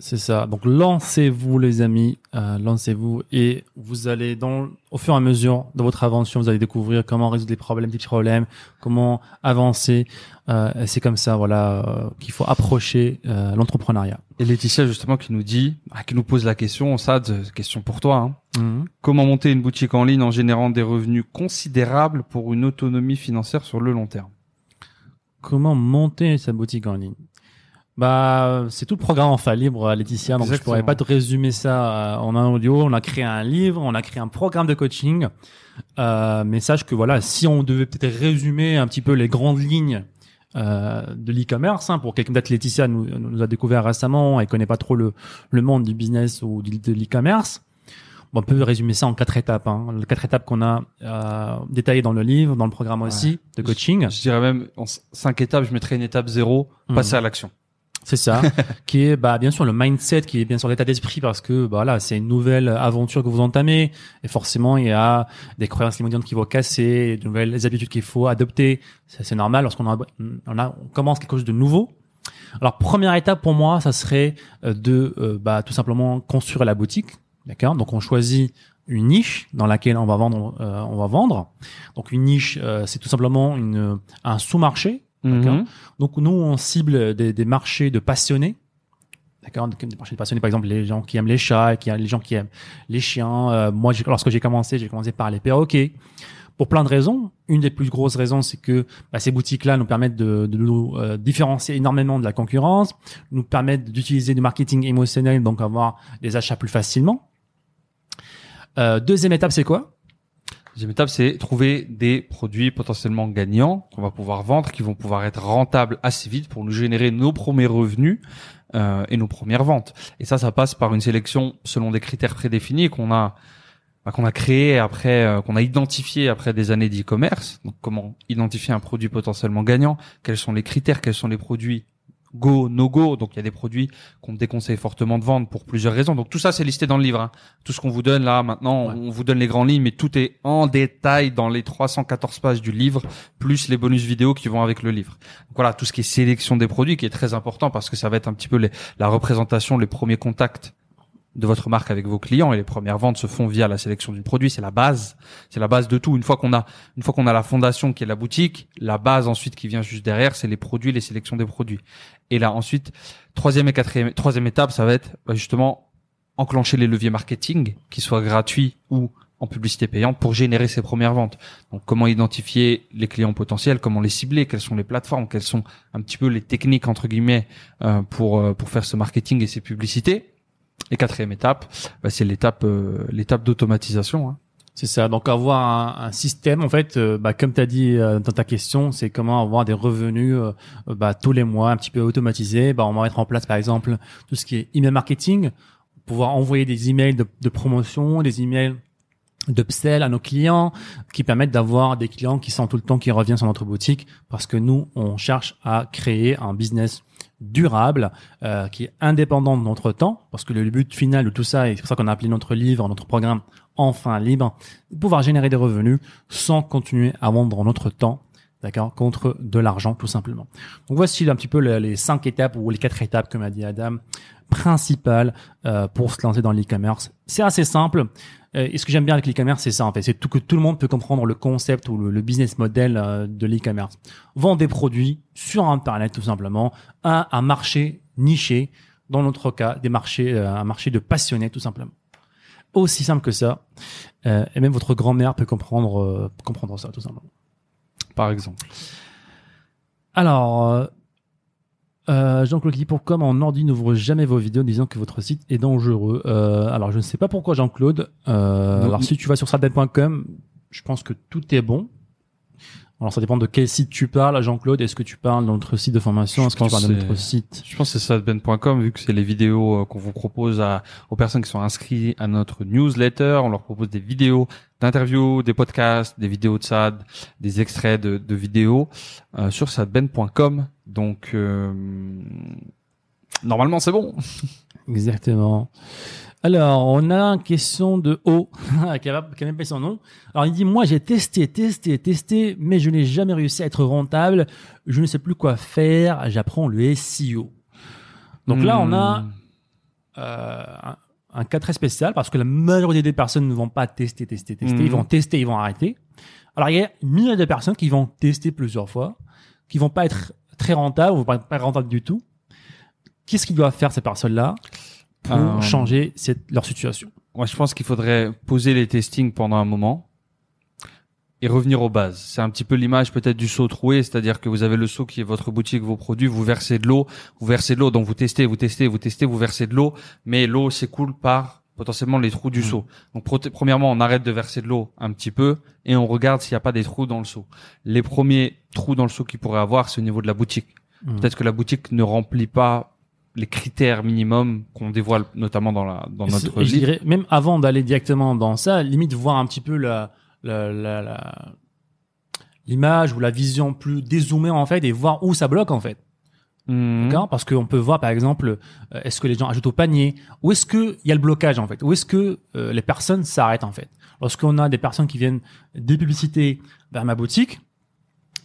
C'est ça. Donc lancez-vous les amis, euh, lancez-vous et vous allez dans au fur et à mesure de votre aventure, vous allez découvrir comment résoudre les problèmes, des petits problèmes, comment avancer. Euh, c'est comme ça, voilà, euh, qu'il faut approcher euh, l'entrepreneuriat. Et Laetitia justement qui nous dit, ah, qui nous pose la question, ça, de- question pour toi. Hein. Mhm. Comment monter une boutique en ligne en générant des revenus considérables pour une autonomie financière sur le long terme? Comment monter sa boutique en ligne? Bah, c'est tout le programme en fa libre, Laetitia. Donc, je pourrais pas te résumer ça euh, en un audio. On a créé un livre, on a créé un programme de coaching. Euh, mais sache que voilà, si on devait peut-être résumer un petit peu les grandes lignes euh, de l'e-commerce, hein, pour quelqu'un peut-être Laetitia nous, nous a découvert récemment, elle connaît pas trop le, le monde du business ou de l'e-commerce. Bon, on peut résumer ça en quatre étapes. Hein. Les quatre étapes qu'on a euh, détaillées dans le livre, dans le programme aussi de coaching. Je dirais même en cinq étapes, je mettrais une étape zéro, Mhm. passer à l'action. C'est ça, [laughs] qui est bah bien sûr le mindset, qui est bien sûr l'état d'esprit parce que bah là c'est une nouvelle aventure que vous entamez et forcément il y a des croyances limitantes qu'il faut casser, de nouvelles habitudes qu'il faut adopter. C'est normal lorsqu'on a, on a on commence quelque chose de nouveau. Alors première étape pour moi, ça serait euh, de euh, bah tout simplement construire la boutique, d'accord? Donc on choisit une niche dans laquelle on va vendre, euh, on va vendre. Donc une niche, euh, c'est tout simplement une un sous-marché Mhm. donc nous, on cible des, des marchés de passionnés. D'accord Des marchés de passionnés, par exemple, les gens qui aiment les chats, qui les gens qui aiment les chiens. Euh, moi, lorsque j'ai commencé, j'ai commencé par les perroquets. Pour plein de raisons. Une des plus grosses raisons, c'est que bah, ces boutiques-là nous permettent de, de nous euh, différencier énormément de la concurrence, nous permettent d'utiliser du marketing émotionnel, donc avoir des achats plus facilement. Euh, deuxième étape, c'est quoi? Deuxième étape, c'est trouver des produits potentiellement gagnants qu'on va pouvoir vendre, qui vont pouvoir être rentables assez vite pour nous générer nos premiers revenus euh, et nos premières ventes. Et ça, ça passe par une sélection selon des critères prédéfinis qu'on a bah, qu'on a créé après, euh, qu'on a identifié après des années d'e-commerce. Donc, comment identifier un produit potentiellement gagnant? Quels sont les critères? Quels sont les produits go, no go Donc, il y a des produits qu'on déconseille fortement de vendre pour plusieurs raisons. Donc, tout ça, c'est listé dans le livre. hein. Tout ce qu'on vous donne là, maintenant, Ouais. on vous donne les grandes lignes, mais tout est en détail dans les 314 pages du livre, plus les bonus vidéo qui vont avec le livre. Donc, voilà, tout ce qui est sélection des produits, qui est très important parce que ça va être un petit peu les- la représentation, les premiers contacts de votre marque avec vos clients et les premières ventes se font via la sélection du produit. C'est la base. C'est la base de tout. Une fois qu'on a, une fois qu'on a la fondation qui est la boutique, la base ensuite qui vient juste derrière, c'est les produits, les sélections des produits. Et là, ensuite, troisième et quatrième, troisième étape, ça va être bah, justement enclencher les leviers marketing, qui soient gratuits ou en publicité payante pour générer ses premières ventes. Donc, comment identifier les clients potentiels, comment les cibler, quelles sont les plateformes, quelles sont un petit peu les techniques entre guillemets euh, pour euh, pour faire ce marketing et ces publicités. Et quatrième étape, bah, c'est l'étape euh, l'étape d'automatisation. Hein. C'est ça. Donc avoir un, un système, en fait, euh, bah, comme tu as dit euh, dans ta question, c'est comment avoir des revenus euh, euh, bah, tous les mois, un petit peu automatisés. Bah, on va mettre en place, par exemple, tout ce qui est email marketing, pouvoir envoyer des emails de, de promotion, des emails d'upsell à nos clients, qui permettent d'avoir des clients qui sont tout le temps qui reviennent sur notre boutique, parce que nous, on cherche à créer un business durable, euh, qui est indépendant de notre temps, parce que le but final de tout ça, et c'est pour ça qu'on a appelé notre livre, notre programme enfin libre, pouvoir générer des revenus sans continuer à vendre notre temps, d'accord, contre de l'argent tout simplement. Donc voici un petit peu le- les cinq étapes ou les quatre étapes, comme a dit Adam, principales euh, pour se lancer dans l'e-commerce. C'est assez simple. Euh, et ce que j'aime bien avec l'e-commerce, c'est ça en fait, c'est tout que tout le monde peut comprendre le concept ou le, business model euh, de l'e-commerce. Vendre des produits sur Internet tout simplement un marché niché, dans notre cas, des marchés, un marché de passionnés tout simplement. Aussi simple que ça. Euh, et même votre grand-mère peut comprendre, euh, comprendre ça tout simplement. Par exemple. Alors, euh, euh, Jean-Claude qui dit pourquoi mon ordi n'ouvre jamais vos vidéos disant que votre site est dangereux. Euh, alors, je ne sais pas pourquoi Jean-Claude. Euh, alors, si tu vas sur sadden.com, je pense que tout est bon. Alors, ça dépend de quel site tu parles, Jean-Claude. Est-ce que tu parles de notre site de formation? Est-ce que tu pense parles de c'est- notre site? Je pense que c'est sadben.com vu que c'est les vidéos euh, qu'on vous propose à, aux personnes qui sont inscrites à notre newsletter. On leur propose des vidéos d'interviews, des podcasts, des vidéos de SAD, des extraits de, de vidéos euh, sur sadben.com. Donc euh, normalement c'est bon. [laughs] Exactement. Alors, on a une question de O, [laughs] qui a qui a même pas son nom. Alors, il dit, moi, j'ai testé, testé, testé, mais je n'ai jamais réussi à être rentable. Je ne sais plus quoi faire. J'apprends le SEO. Donc là, on a Hmm. euh, un, un cas très spécial parce que la majorité des personnes ne vont pas tester, tester, tester. Ils vont tester, ils vont arrêter. Alors, il y a une milliers de personnes qui vont tester plusieurs fois, qui vont pas être très rentables ou pas pas rentables du tout. Qu'est-ce qu'ils doivent faire, ces personnes-là, pour Euh, changer cette, leur situation Moi, je pense qu'il faudrait poser les testings pendant un moment et revenir aux bases. C'est un petit peu l'image peut-être du seau troué, c'est-à-dire que vous avez le seau qui est votre boutique, vos produits, vous versez de l'eau, vous versez de l'eau, donc vous testez, vous testez, vous testez, vous versez de l'eau, mais l'eau s'écoule par potentiellement les trous du seau. Donc premièrement, on arrête de verser de l'eau un petit peu et on regarde s'il n'y a pas des trous dans le seau. Les premiers trous dans le seau qu'il pourrait avoir, c'est au niveau de la boutique. Mhm. Peut-être que la boutique ne remplit pas les critères minimums qu'on dévoile notamment dans la dans notre livre. dirais, même avant d'aller directement dans ça, limite voir un petit peu la, la, la, la- l'image ou la vision plus dézoomée en fait et voir où ça bloque en fait. D'accord? Parce qu'on peut voir par exemple, euh, est-ce que les gens ajoutent au panier? Où est-ce que il y a le blocage en fait? Où est-ce que euh, les personnes s'arrêtent en fait? Lorsqu'on a des personnes qui viennent des publicités vers ma boutique,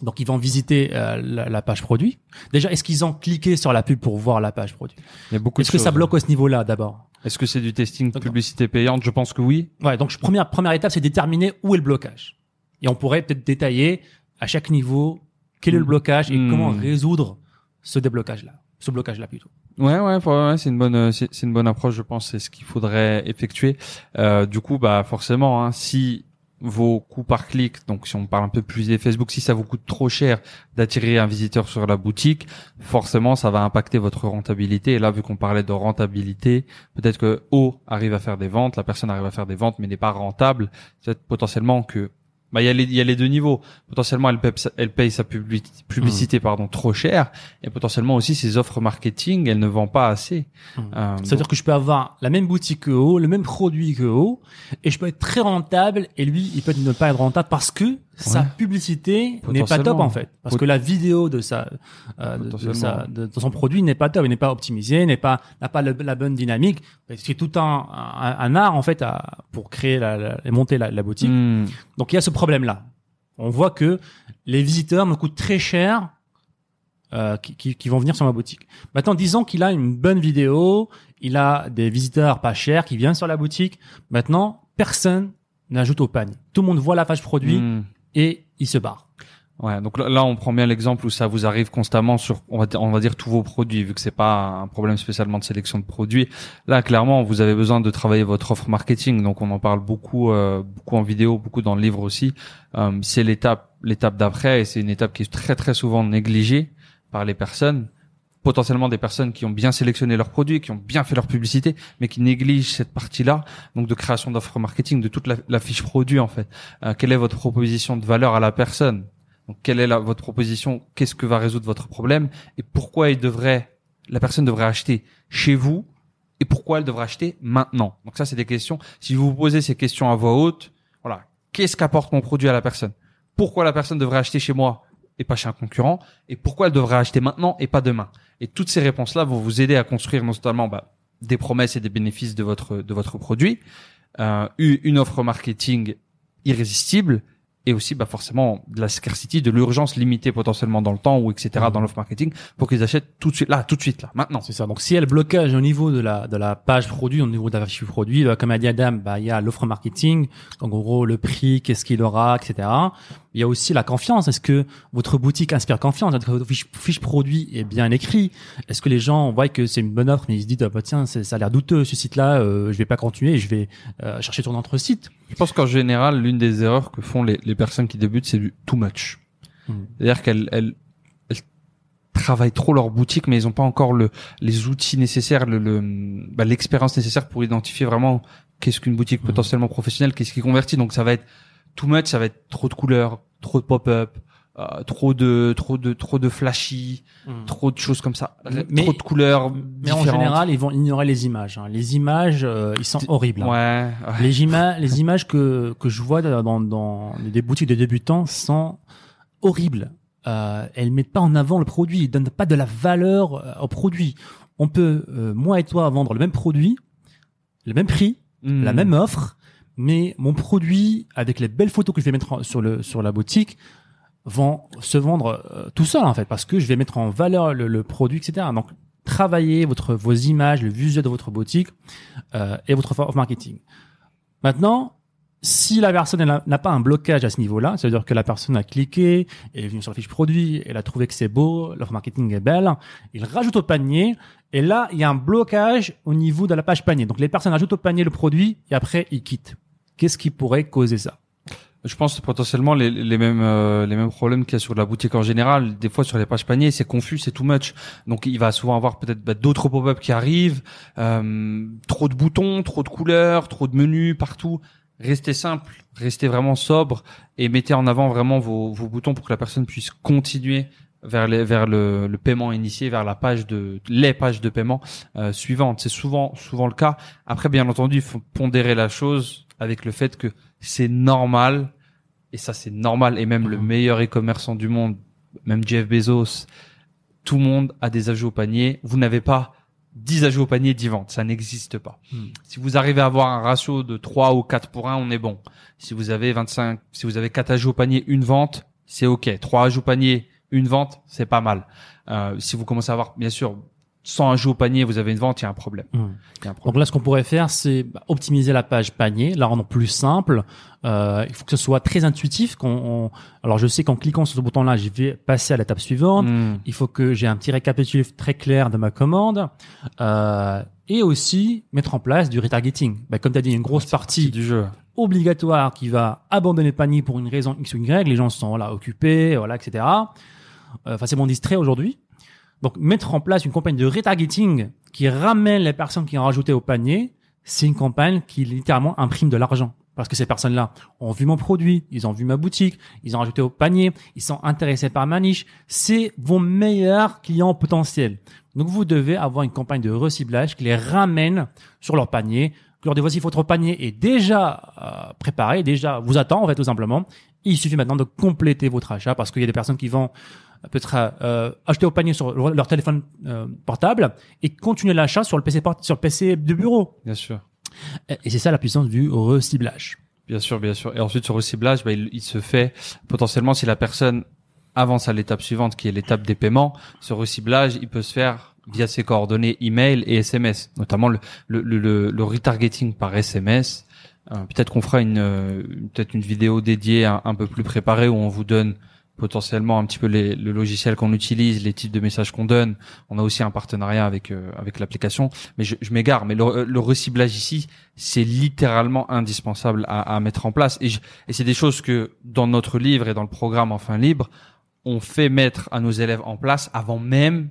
donc ils vont visiter euh, la, la page produit. Déjà, est-ce qu'ils ont cliqué sur la pub pour voir la page produit? Il y a beaucoup Est-ce que ça bloque à ce niveau-là d'abord? Est-ce que c'est du testing D'accord. publicité payante? Je pense que oui. Ouais, donc première première étape, c'est déterminer où est le blocage. Et on pourrait peut-être détailler à chaque niveau quel est le Mm. blocage et Mm. comment résoudre ce déblocage-là, ce blocage-là plutôt. Ouais, ouais, ouais, ouais, c'est une bonne, c'est c'est une bonne approche, je pense. C'est ce qu'il faudrait effectuer. Euh, du coup, bah forcément, hein, si vos coûts par clic, donc si on parle un peu plus des Facebook, si ça vous coûte trop cher d'attirer un visiteur sur la boutique, forcément, ça va impacter votre rentabilité. Et là, vu qu'on parlait de rentabilité, peut-être que O arrive à faire des ventes, la personne arrive à faire des ventes, mais n'est pas rentable. Peut-être potentiellement que bah il y a les il y a les deux niveaux. Potentiellement elle paye sa, elle paye sa publi- publicité pardon trop cher et potentiellement aussi ses offres marketing elle ne vend pas assez. Mm. Euh, C'est-à-dire que je peux avoir la même boutique que O, le même produit que O, et je peux être très rentable, et lui, il peut ne pas être rentable parce que sa Ouais. publicité n'est pas top en fait. Parce Pot- que la vidéo de sa, euh, de, sa, de, de son produit n'est pas top, il n'est pas optimisé, n'est pas, n'a pas le- la bonne dynamique. C'est tout un, un, un art en fait à, pour créer la, la- et monter la, la boutique. hmm, Donc il y a ce problème-là. On voit que les visiteurs me coûtent très cher euh, qui, qui, qui vont venir sur ma boutique. Maintenant, disons qu'il a une bonne vidéo, il a des visiteurs pas chers qui viennent sur la boutique. Maintenant, personne n'ajoute au panier. Tout le monde voit la page produit hmm. Et il se barre. Ouais, donc là, on prend bien l'exemple où ça vous arrive constamment sur, on va, dire- on va dire tous vos produits, vu que c'est pas un problème spécialement de sélection de produits. Là, clairement, vous avez besoin de travailler votre offre marketing. Donc, on en parle beaucoup, euh, beaucoup en vidéo, beaucoup dans le livre aussi. Euh, c'est l'étape, l'étape d'après, et c'est une étape qui est très, très souvent négligée par les personnes. Potentiellement des personnes qui ont bien sélectionné leurs produits, qui ont bien fait leur publicité, mais qui négligent cette partie-là. Donc, de création d'offres marketing, de toute la, fiche produit en fait. Euh, quelle est votre proposition de valeur à la personne? Donc, quelle est la, votre proposition? Qu'est-ce que va résoudre votre problème? Et pourquoi il devrait, la personne devrait acheter chez vous? Et pourquoi elle devrait acheter maintenant? Donc ça, c'est des questions. Si vous vous posez ces questions à voix haute, voilà, qu'est-ce qu'apporte mon produit à la personne? Pourquoi la personne devrait acheter chez moi? Et pas chez un concurrent Et pourquoi elle devrait acheter maintenant et pas demain Et toutes ces réponses-là vont vous aider à construire non seulement bah, des promesses et des bénéfices de votre de votre produit, euh, une offre marketing irrésistible et aussi bah forcément de la scarcity, de l'urgence limitée potentiellement dans le temps ou etc. Mhm. dans l'offre marketing pour qu'ils achètent tout de suite là, tout de suite là, maintenant. C'est ça. Donc, s'il y a le blocage au niveau de la, de la page produit, au niveau de la fiche produit, bah, comme a dit Adam, bah, il y a l'offre marketing. Donc, en gros, le prix, qu'est-ce qu'il aura, etc. Il y a aussi la confiance. Est-ce que votre boutique inspire confiance? Est-ce que votre fiche, fiche produit est bien écrit? Est-ce que les gens voient que c'est une bonne offre, mais ils se disent, ah, bah, tiens, ça a l'air douteux, ce site-là, euh, je vais pas continuer, je vais euh, chercher sur notre site. Je pense qu'en général, l'une des erreurs que font les, les personnes qui débutent, c'est du too much. Mhm. C'est-à-dire qu'elles elles, elles travaillent trop leur boutique, mais ils n'ont pas encore le, les outils nécessaires, le, le- bah, l'expérience nécessaire pour identifier vraiment qu'est-ce qu'une boutique Mhm. potentiellement professionnelle, qu'est-ce qui convertit. Donc ça va être too much, ça va être trop de couleurs, trop de pop-up, euh, trop de trop de trop de flashy, trop de choses comme ça, Mais- trop de couleurs Mais en général, ils vont ignorer les images. hein. Les images, euh, ils sont horribles. hein. Ouais, ouais. Les, ima- les images que, que je vois dans, dans des boutiques de débutants sont horribles. Euh, elles mettent pas en avant le produit, ils donnent pas de la valeur euh, au produit. On peut, euh, moi et toi, vendre le même produit, le même prix, Hmm. la même offre, mais mon produit, avec les belles photos que je vais mettre sur, le, sur la boutique, vont se vendre euh, tout seul en fait, parce que je vais mettre en valeur le, le produit, etc. Donc, travaillez votre, vos images, le visuel de votre boutique euh, et votre offre marketing. Maintenant, si la personne n'a pas un blocage à ce niveau-là, c'est-à-dire que la personne a cliqué, elle est venue sur la fiche produit, elle a trouvé que c'est beau, l'offre marketing est belle, il rajoute au panier, et là, il y a un blocage au niveau de la page panier. Donc les personnes ajoutent au panier le produit et après ils quittent. Qu'est-ce qui pourrait causer ça? Je pense potentiellement les, les mêmes euh, les mêmes problèmes qu'il y a sur la boutique en général. Des fois sur les pages paniers, c'est confus, c'est too much. Donc il va souvent avoir peut-être bah, d'autres pop-up qui arrivent, euh, trop de boutons, trop de couleurs, trop de menus partout. Restez simple, restez vraiment sobre et mettez en avant vraiment vos, vos boutons pour que la personne puisse continuer vers les, vers le, le paiement initié, vers la page de les pages de paiement euh, suivantes. C'est souvent souvent le cas. Après, bien entendu, il faut pondérer la chose avec le fait que c'est normal et ça c'est normal et même le Mhm. meilleur e-commerçant du monde, même Jeff Bezos, tout le monde a des ajouts au panier. Vous n'avez pas 10 ajouts au panier, 10 ventes. Ça n'existe pas. Mhm. Si vous arrivez à avoir un ratio de 3 ou 4 pour 1, on est bon. Si vous avez 25, si vous avez 4 ajouts au panier, une vente, c'est OK. 3 ajouts au panier, une vente, c'est pas mal. Euh, si vous commencez à avoir, bien sûr, 100 ajouts au panier, vous avez une vente, il y a un problème. Hmm. Il y a un Donc là, ce qu'on pourrait faire, c'est bah, optimiser la page panier, la rendre plus simple. Euh, il faut que ce soit très intuitif. Qu'on, on- Alors, je sais qu'en cliquant sur ce bouton-là, je vais passer à l'étape suivante. Hmm. Il faut que j'ai un petit récapitulatif très clair de ma commande. Euh, et aussi mettre en place du retargeting. Bah, comme tu as dit, une grosse C'est partie du jeu. obligatoire qui va abandonner le panier pour une raison X ou Y. Les gens sont là occupés, voilà, etc. Euh, facilement distraits aujourd'hui. Donc mettre en place une campagne de retargeting qui ramène les personnes qui ont rajouté au panier, c'est une campagne qui littéralement imprime de l'argent. Parce que ces personnes-là ont vu mon produit, ils ont vu ma boutique, ils ont rajouté au panier, ils sont intéressés par ma niche. C'est vos meilleurs clients potentiels. Donc vous devez avoir une campagne de reciblage qui les ramène sur leur panier, leur dit voici votre panier est déjà euh, préparé, déjà vous attend en fait tout simplement. Il suffit maintenant de compléter votre achat parce qu'il y a des personnes qui vont peut-être euh, acheter au panier sur leur téléphone euh, portable et continuer l'achat sur le PC port- sur le PC de bureau. Bien sûr. Et c'est ça la puissance du reciblage. Bien sûr, bien sûr. Et ensuite, ce reciblage, bah, il, il se fait potentiellement si la personne avance à l'étape suivante, qui est l'étape des paiements. Ce reciblage, il peut se faire via ses coordonnées email et SMS, notamment le, le, le, le- le retargeting par SMS. Euh, peut-être qu'on fera une euh, peut-être une vidéo dédiée un, un peu plus préparée où on vous donne potentiellement un petit peu les, le logiciel qu'on utilise, les types de messages qu'on donne. On a aussi un partenariat avec euh, avec l'application. Mais je, je m'égare. Mais le, le reciblage ici, c'est littéralement indispensable à, mettre en place. Et, et c'est des choses que dans notre livre et dans le programme Enfin Libre, on fait mettre à nos élèves en place avant même,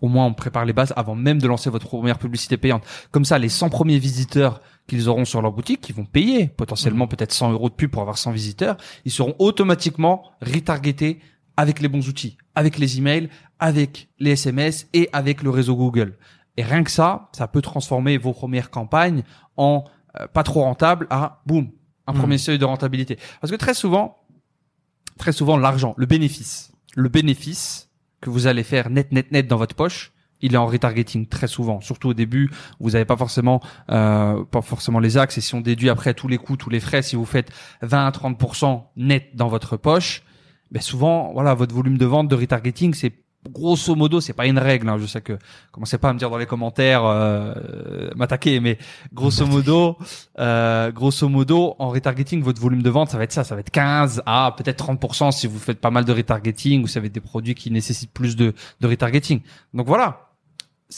au moins on prépare les bases avant même de lancer votre première publicité payante. Comme ça, les 100 premiers visiteurs qu'ils auront sur leur boutique, qui vont payer potentiellement peut-être 100 euros de pub pour avoir 100 visiteurs, ils seront automatiquement retargetés avec les bons outils, avec les emails, avec les SMS et avec le réseau Google. Et rien que ça, ça peut transformer vos premières campagnes en euh, pas trop rentable à boum, un Mhm. premier seuil de rentabilité. Parce que très souvent, très souvent l'argent, le bénéfice, le bénéfice que vous allez faire net net net dans votre poche, il est en retargeting très souvent, surtout au début, vous n'avez pas forcément euh, pas forcément les axes. Et si on déduit après tous les coûts, tous les frais, si vous faites 20 à 30% net dans votre poche, ben souvent voilà, votre volume de vente de retargeting, c'est grosso modo, c'est pas une règle, hein, je sais que commencez pas à me dire dans les commentaires euh, m'attaquer mais grosso modo euh, grosso modo en retargeting votre volume de vente ça va être ça ça va être 15 à peut-être 30% si vous faites pas mal de retargeting ou ça va être des produits qui nécessitent plus de de retargeting. Donc voilà,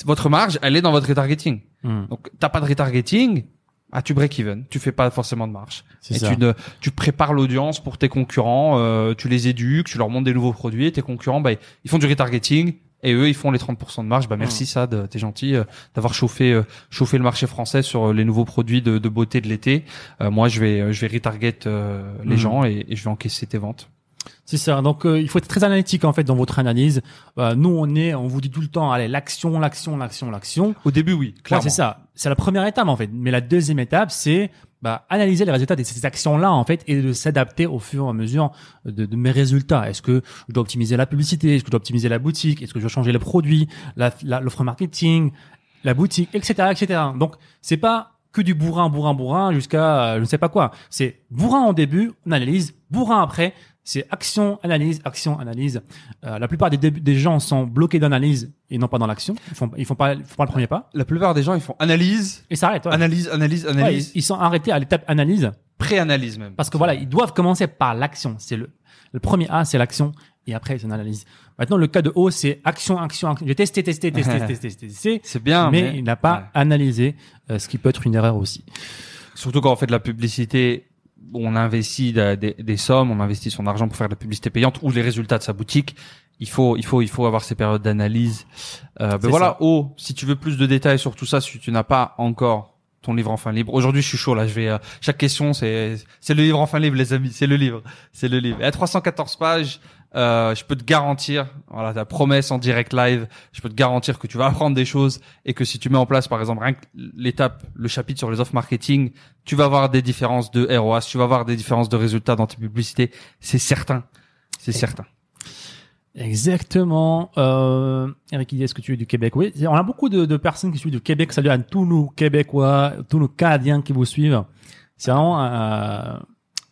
votre marge, elle est dans votre retargeting. Hmm. Donc t'as pas de retargeting, ah tu break even, tu fais pas forcément de. C'est Et ça. tu ne, tu prépares l'audience pour tes concurrents, euh, tu les éduques, tu leur montres des nouveaux produits, et tes concurrents, bah, ils font du retargeting, et eux, ils font les 30% de marge. Bah, merci, Sad, t'es gentil euh, d'avoir chauffé, euh, chauffé le marché français sur euh, les nouveaux produits de, de beauté de l'été. Euh, moi, je vais, je vais retarget les Mhm. gens et, et je vais encaisser tes ventes. C'est ça. Donc euh, il faut être très analytique en fait dans votre analyse. Euh, nous on est, on vous dit tout le temps, allez l'action, l'action, l'action, l'action. Au début, oui, Ouais, clairement. c'est ça. C'est la première étape en fait. Mais la deuxième étape, c'est bah, analyser les résultats de ces actions-là en fait et de s'adapter au fur et à mesure de, mes résultats. Est-ce que je dois optimiser la publicité? Est-ce que je dois optimiser la boutique? Est-ce que je dois changer le produit, la- la- l'offre marketing, la boutique, etc., etc. Donc c'est pas que du bourrin, bourrin, bourrin jusqu'à euh, je ne sais pas quoi. C'est bourrin en début, on analyse, bourrin après. C'est action, analyse, action, analyse. Euh, la plupart des, des gens sont bloqués d'analyse et non pas dans l'action. Ils font, ils font pas, ils font pas le premier pas La plupart des gens, ils font analyse, et s'arrêtent. ouais. analyse, analyse, Ouais, analyse, ils, ils sont arrêtés à l'étape analyse pré-analyse même. parce que voilà, ils doivent commencer par l'action. C'est le, le premier A, c'est l'action et après c'est une analyse. Maintenant, le cas de O, c'est action, action, action. J'ai testé, testé, testé, testé, testé, testé, C'est bien, mais, mais, il n'a pas Ouais. analysé, euh, ce qui peut être une erreur aussi. Surtout quand on fait de la publicité, on investit de- des, des sommes, on investit son argent pour faire de la publicité payante ou les résultats de sa boutique. Il faut, il faut, il faut avoir ces périodes d'analyse. Euh, ben voilà. ça. Oh, si tu veux plus de détails sur tout ça, si tu n'as pas encore ton livre enfin libre. Aujourd'hui, je suis chaud là. Je vais. euh, chaque question, c'est, c'est le livre enfin libre, les amis. C'est le livre. C'est le livre. Et à 314 pages, euh, je peux te garantir, voilà, ta promesse en direct live, je peux te garantir que tu vas apprendre des choses et que si tu mets en place, par exemple, rien que l'étape, le chapitre sur les offres marketing, tu vas voir des différences de ROAS, tu vas voir des différences de résultats dans tes publicités. C'est certain. C'est certain. Exactement. Euh, Eric, est-ce que tu es du Québec? Oui, on a beaucoup de, de personnes qui suivent du Québec. Salut à tous nos Québécois, tous nos Canadiens qui vous suivent. C'est vraiment euh,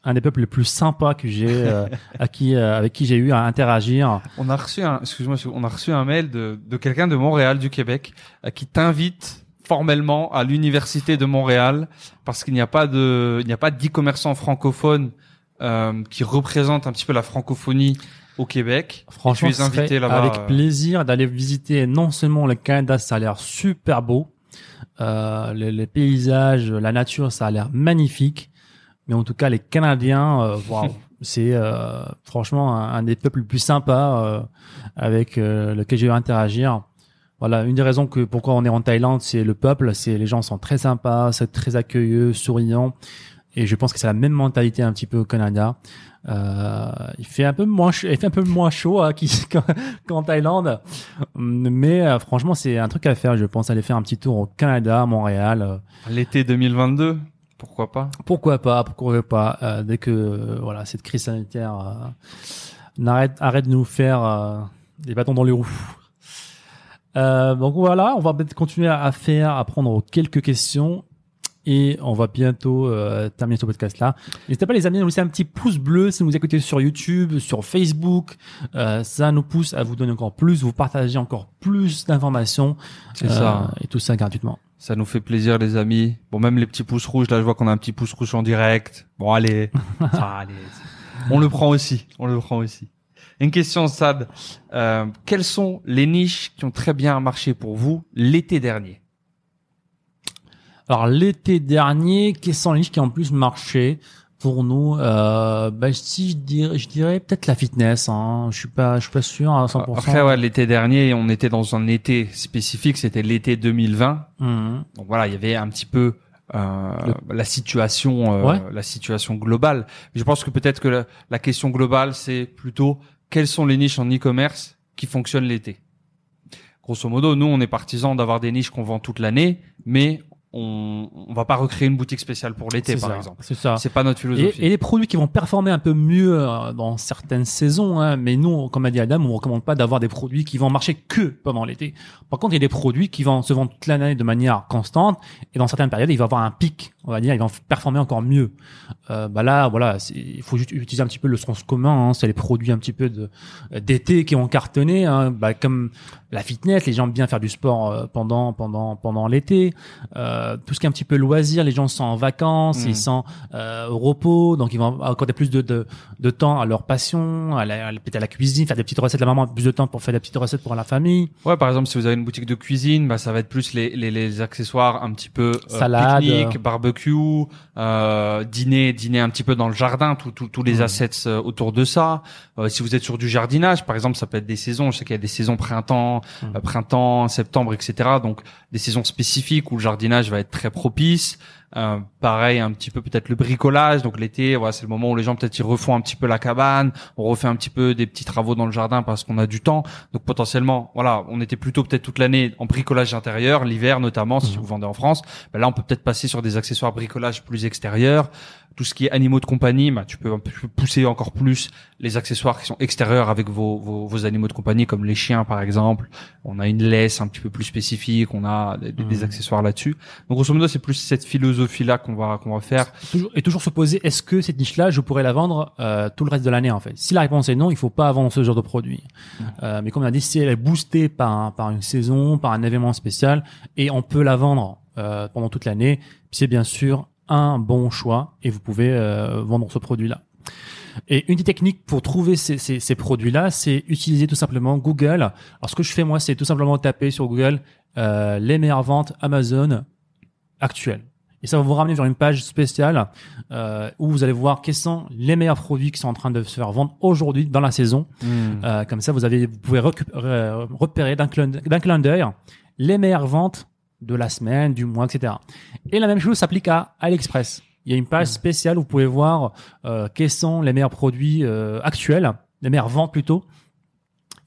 un des peuples les plus sympas que j'ai, euh, [laughs] à qui, euh, avec qui j'ai eu à interagir. On a reçu un, excuse-moi, on a reçu un mail de, de quelqu'un de Montréal, du Québec, euh, qui t'invite formellement à l'université de Montréal parce qu'il n'y a pas de, il n'y a pas d'e-commerçant francophone euh, qui représente un petit peu la francophonie au Québec. Franchement, tu es invité là-bas. avec euh, plaisir d'aller visiter non seulement le Canada, ça a l'air super beau, euh, les, les paysages, la nature, ça a l'air magnifique, mais en tout cas les Canadiens, euh, waouh, [laughs] c'est euh, franchement un, des peuples les plus sympas euh, avec lequel j'ai eu à interagir. Voilà, une des raisons que pourquoi on est en Thaïlande, c'est le peuple, c'est les gens sont très sympas, c'est très accueilleux, souriants, et je pense que c'est la même mentalité un petit peu au Canada. Euh, il fait un peu moins, il fait un peu moins chaud hein, [laughs] qu'en Thaïlande, mais euh, franchement c'est un truc à faire. Je pense aller faire un petit tour au Canada, à Montréal. l'été 2022. Pourquoi pas? Pourquoi pas, pourquoi pas, euh, dès que euh, voilà cette crise sanitaire euh, n'arrête arrête de nous faire euh, des bâtons dans les roues. Euh, donc voilà, on va peut-être continuer à faire, à prendre quelques questions et on va bientôt euh, terminer ce podcast là. N'hésitez pas les amis à nous laisser un petit pouce bleu si vous nous écoutez sur YouTube, sur Facebook. Euh, ça nous pousse à vous donner encore plus, vous partager encore plus d'informations. C'est ça. Et tout ça gratuitement. Ça nous fait plaisir, les amis. Bon, même les petits pouces rouges, là, je vois qu'on a un petit pouce rouge en direct. Bon, [laughs] allez. On le prend aussi. On le prend aussi. Une question, Sad. Euh, quelles sont les niches qui ont très bien marché pour vous l'été dernier? Alors l'été dernier, quelles sont les niches qui ont plus marché? Pour nous euh, bah, Si je dirais, je dirais peut-être la fitness. Hein. Je suis pas, je suis pas sûr à 100%. Après, ouais, l'été dernier, on était dans un été spécifique. C'était l'été 2020. Mhm. Donc voilà, il y avait un petit peu euh, la situation, euh, Ouais. la situation globale. Je pense que peut-être que la, la question globale, c'est plutôt quelles sont les niches en e-commerce qui fonctionnent l'été? Grosso modo, nous, on est partisans d'avoir des niches qu'on vend toute l'année, mais on, on va pas recréer une boutique spéciale pour l'été, par ça, exemple. C'est ça. C'est pas notre philosophie. Et, et les produits qui vont performer un peu mieux euh, dans certaines saisons, hein, mais nous, comme a dit Adam, on recommande pas d'avoir des produits qui vont marcher que pendant l'été. Par contre, il y a des produits qui vont se vendre toute l'année de manière constante, et dans certaines périodes, il va avoir un pic, on va dire, ils vont performer encore mieux. Euh, bah là, voilà, il faut juste utiliser un petit peu le sens commun. Hein, c'est les produits un petit peu de d'été qui ont cartonné, hein, bah, comme la fitness, les gens aiment bien faire du sport euh, pendant pendant pendant l'été. Euh, tout ce qui est un petit peu loisir, les gens sont en vacances, Mm. ils sont euh, au repos, donc ils vont accorder plus de, de, de temps à leur passion, à la, peut-être à la cuisine, faire des petites recettes. La maman a plus de temps pour faire des petites recettes pour la famille. Ouais, par exemple, si vous avez une boutique de cuisine, bah, ça va être plus les, les, les accessoires un petit peu euh, Salade. pique-nique, barbecue, euh, dîner, dîner un petit peu dans le jardin, tout- tout- tous les Mhm. assets euh, autour de ça. Euh, si vous êtes sur du jardinage, par exemple, ça peut être des saisons. Je sais qu'il y a des saisons printemps, euh, printemps, septembre, etc. Donc des saisons spécifiques où le jardinage va être très propice. Euh, pareil, un petit peu peut-être le bricolage. Donc l'été, voilà, c'est le moment où les gens peut-être ils refont un petit peu la cabane, on refait un petit peu des petits travaux dans le jardin parce qu'on a du temps. Donc potentiellement, voilà, on était plutôt peut-être toute l'année en bricolage intérieur, l'hiver notamment, si Mhm. vous vendez en France. Ben là, on peut peut-être passer sur des accessoires bricolage plus extérieurs. Tout ce qui est animaux de compagnie, bah, tu peux pousser encore plus les accessoires qui sont extérieurs avec vos, vos, vos animaux de compagnie, comme les chiens par exemple. On a une laisse un petit peu plus spécifique, on a des, des Mhm. accessoires là-dessus. Donc grosso modo, c'est plus cette philosophie-là qu'on va qu'on va faire. Toujours, et toujours se poser, est-ce que cette niche-là, je pourrais la vendre euh, tout le reste de l'année en fait? Si la réponse est non, il faut pas vendre ce genre de produit. Euh, mais comme on a dit, si elle est boostée par, un- par une saison, par un événement spécial, et on peut la vendre euh, pendant toute l'année, c'est bien sûr un bon choix et vous pouvez euh, vendre ce produit-là. Et une des techniques pour trouver ces, ces, ces produits-là, c'est utiliser tout simplement Google. Alors ce que je fais moi, c'est tout simplement taper sur Google euh, les meilleures ventes Amazon actuelles. Et ça va vous ramener vers une page spéciale euh, où vous allez voir quels sont les meilleurs produits qui sont en train de se faire vendre aujourd'hui dans la saison. Euh, comme ça, vous avez, vous pouvez repérer d'un clin, d'un clin d'œil les meilleures ventes de la semaine, du mois, etc. Et la même chose s'applique à AliExpress. Il y a une page spéciale où vous pouvez voir euh, quels sont les meilleurs produits euh, actuels les meilleures ventes plutôt.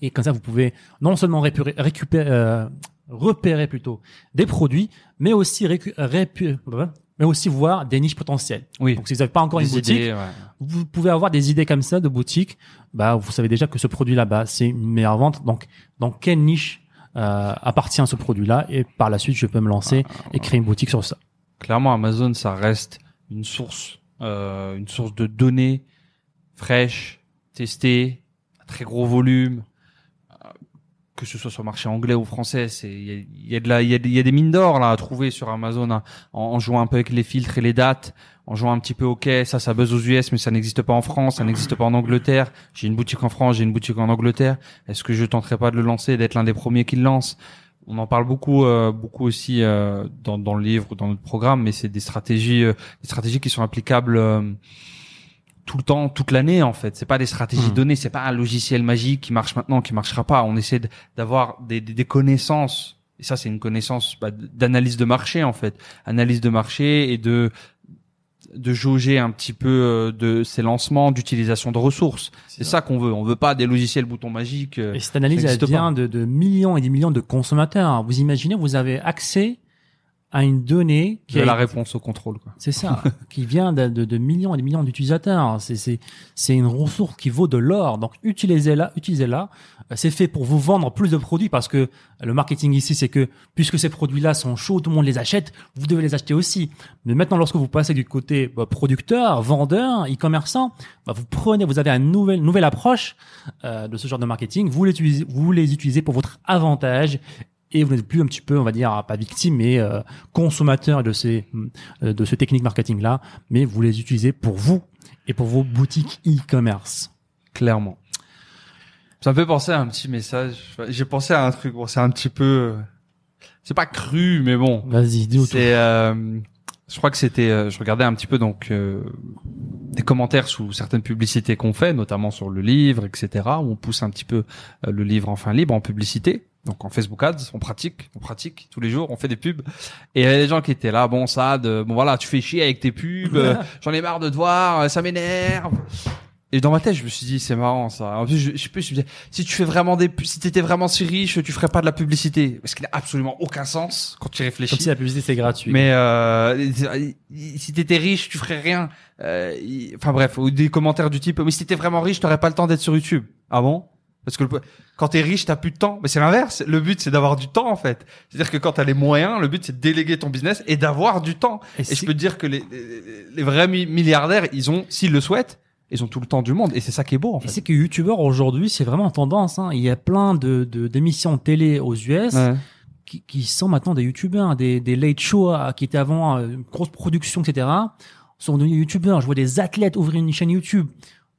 Et comme ça, vous pouvez non seulement récupérer, récupérer euh, repérer plutôt des produits, mais aussi mais aussi voir des niches potentielles. Oui. Donc si vous n'avez pas encore une boutique, idées, ouais. vous pouvez avoir des idées comme ça de boutique. Bah, vous savez déjà que ce produit-là, bah, c'est une meilleure vente. Donc, dans quelle niche euh, appartient ce produit-là Et par la suite, je peux me lancer et créer une boutique sur ça. clairement Amazon ça reste une source euh, une source de données fraîches testées à très gros volume euh, que ce soit sur le marché anglais ou français c'est il y a, de la il y a, des- mines d'or là à trouver sur Amazon hein, en jouant un peu avec les filtres et les dates en jouant un petit peu ok ça ça buzz aux US mais ça n'existe pas en France ça n'existe pas en Angleterre j'ai une boutique en France j'ai une boutique en Angleterre est-ce que je tenterai pas de le lancer d'être l'un des premiers qui le lance? On en parle beaucoup, euh, beaucoup aussi euh, dans, dans le livre, dans notre programme, mais c'est des stratégies, euh, des stratégies qui sont applicables euh, tout le temps, toute l'année en fait. C'est pas des stratégies Mhm. données, c'est pas un logiciel magique qui marche maintenant, qui marchera pas. On essaie d'avoir des, des, des connaissances. Et ça, c'est une connaissance bah, d'analyse de marché en fait, analyse de marché et de de jauger un petit peu euh, de ces lancements, d'utilisation de ressources. C'est ça qu'on veut. On veut pas des logiciels boutons magiques. euh, Et cette analyse, elle vient de, de millions et des millions de consommateurs. Vous imaginez, vous avez accès à une donnée qui de a la été- réponse au contrôle. Quoi. C'est ça, [laughs] qui vient de, de, de millions et des millions d'utilisateurs. C'est c'est c'est une ressource qui vaut de l'or. Donc utilisez-la, utilisez-la. C'est fait pour vous vendre plus de produits parce que le marketing ici, c'est que puisque ces produits-là sont chauds, tout le monde les achète, vous devez les acheter aussi. Mais maintenant, lorsque vous passez du côté bah, producteur, vendeur, e-commerçant, bah, vous prenez, vous avez une nouvelle nouvelle approche euh, de ce genre de marketing. Vous les utilisez, vous les utilisez pour votre avantage et vous n'êtes plus un petit peu, on va dire, pas victime, mais euh, consommateur de ces euh, de ce technique marketing là, mais vous les utilisez pour vous et pour vos boutiques e-commerce. Clairement. Ça me fait penser à un petit message. J'ai pensé à un truc. Bon, c'est un petit peu. euh, C'est pas cru, mais bon. Vas-y, dis-nous tout. C'est. euh, Je crois que c'était. euh, Je regardais un petit peu donc euh, des commentaires sous certaines publicités qu'on fait, notamment sur le livre, etc. Où on pousse un petit peu le livre enfin libre en publicité. Donc en Facebook Ads, on pratique, on pratique tous les jours, on fait des pubs. Et il y avait des gens qui étaient là, bon ça, de, bon voilà, tu fais chier avec tes pubs, euh, [laughs] j'en ai marre de te voir, euh, ça m'énerve. Et dans ma tête, je me suis dit, c'est marrant ça. En plus, je, je je me disais, si tu fais vraiment des, si t'étais vraiment si riche, tu ferais pas de la publicité, parce qu'il n'a absolument aucun sens quand tu réfléchis. Comme si la publicité c'est gratuit. Mais euh, si t'étais riche, tu ferais rien. Euh, enfin bref, ou des commentaires du type, mais si t'étais vraiment riche, t'aurais pas le temps d'être sur YouTube. Ah bon? Parce que le- quand t'es riche, t'as plus de temps. Mais c'est l'inverse. Le but, c'est d'avoir du temps en fait. C'est-à-dire que quand t'as les moyens, le but, c'est de déléguer ton business et d'avoir du temps. Et je peux te dire que les, les, les vrais mi- milliardaires, ils ont, s'ils le souhaitent, ils ont tout le temps du monde. Et c'est ça qui est beau en fait. c'est que YouTubeur aujourd'hui, c'est vraiment tendance. Hein. Il y a plein de de- d'émissions télé aux US Ouais. qui, qui sont maintenant des YouTubeurs, des, des late shows euh, qui étaient avant euh, une grosse production, etc. sont devenus YouTubeurs. Je vois des athlètes ouvrir une chaîne YouTube.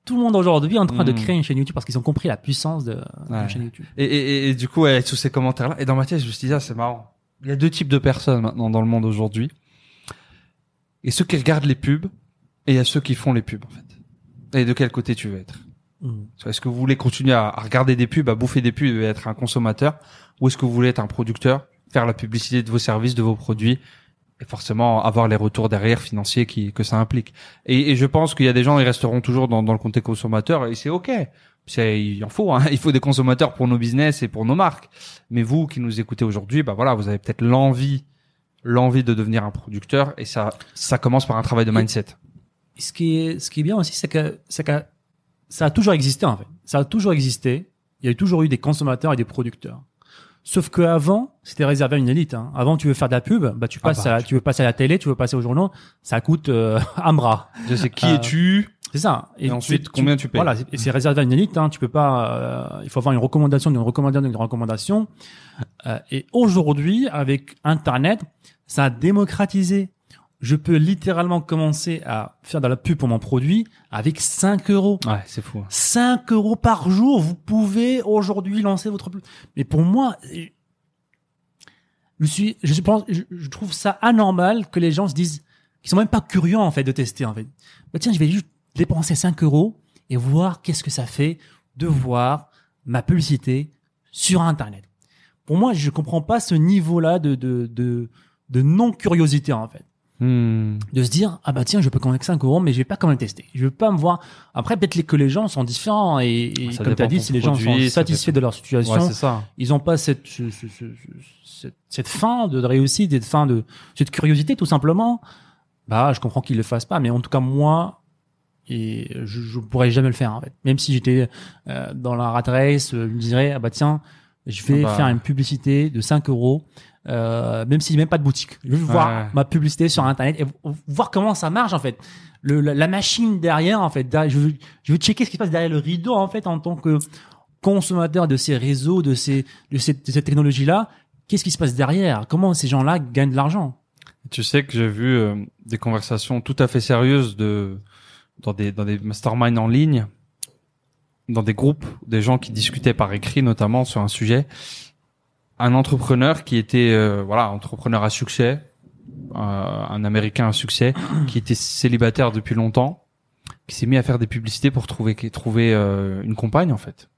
Tout le monde aujourd'hui est en train de Mm. créer une chaîne YouTube parce qu'ils ont compris la puissance de Ouais. d'une chaîne YouTube. Et, et, du coup, ouais, tous ces commentaires-là, et dans ma tête, je me suis dit, ah, c'est marrant. Il y a deux types de personnes maintenant dans le monde aujourd'hui. Et ceux qui regardent les pubs, et il y a ceux qui font les pubs, en fait. Et de quel côté tu veux être? Mm. Est-ce que vous voulez continuer à, à regarder des pubs, à bouffer des pubs et être un consommateur? Ou est-ce que vous voulez être un producteur, faire la publicité de vos services, de vos produits et forcément avoir les retours derrière financiers qui, que ça implique. Et, et je pense qu'il y a des gens, ils resteront toujours dans, dans le contexte consommateur et c'est ok. C'est, il en faut, hein. [laughs] il faut des consommateurs pour nos business et pour nos marques. Mais vous qui nous écoutez aujourd'hui, bah voilà, vous avez peut-être l'envie, l'envie de devenir un producteur et ça, ça commence par un travail de mindset. Et ce qui est, ce qui est bien aussi, c'est que, c'est que ça a toujours existé, en fait. Ça a toujours existé. Il y a toujours eu des consommateurs et des producteurs. Sauf que avant, c'était réservé à une élite. Hein. Avant, tu veux faire de la pub, bah tu Ah passes, bah, à, tu veux passer à la télé, tu veux passer aux journaux, ça coûte euh, [laughs] un bras. Je sais qui Euh, es-tu C'est ça. et, ensuite combien tu payes. Voilà, et c'est réservé à une élite. Hein. Tu peux pas. euh, il faut avoir une recommandation d'une recommandation d'une recommandation. Euh, et aujourd'hui, avec Internet, ça a démocratisé. Je peux littéralement commencer à faire de la pub pour mon produit avec 5 euros. Ouais, c'est fou. 5 euros par jour, vous pouvez aujourd'hui lancer votre pub. Mais pour moi, je suis, je pense, je, trouve ça anormal que les gens se disent, qu'ils sont même pas curieux en fait de tester en fait. Bah tiens, je vais juste dépenser 5 euros et voir qu'est-ce que ça fait de voir ma publicité sur Internet. Pour moi, je comprends pas ce niveau-là de de de, de non curiosité en fait. Hmm. de se dire ah bah tiens je peux que 5 euros mais je vais pas quand même tester je veux pas me voir après peut-être que les gens sont différents et, comme tu as dit si les gens sont satisfaits de leur situation Ouais, ça. ils ont pas cette ce- ce- ce- cette, cette fin de réussite cette fin de cette curiosité tout simplement bah je comprends qu'ils le fassent pas mais en tout cas moi et je, je pourrais jamais le faire en fait même si j'étais euh, dans la rat race euh, je me dirais ah bah tiens je vais Ah bah. faire une publicité de 5 euros euh, même s'il n'y a même pas de boutique. Je veux Ouais. voir ma publicité sur internet et voir comment ça marche en fait. Le, la, la machine derrière en fait derrière- je veux je veux checker ce qui se passe derrière le rideau en fait en tant que consommateur de ces réseaux de ces de cette, de cette technologie là qu'est-ce qui se passe derrière? Comment ces gens là gagnent de l'argent? Tu sais que j'ai vu euh, des conversations tout à fait sérieuses de dans des dans des masterminds en ligne, dans des groupes, des gens qui discutaient par écrit notamment sur un sujet. Un entrepreneur qui était euh, voilà entrepreneur à succès, euh, un Américain à succès, qui était célibataire depuis longtemps, qui s'est mis à faire des publicités pour trouver trouver euh, une compagne en fait.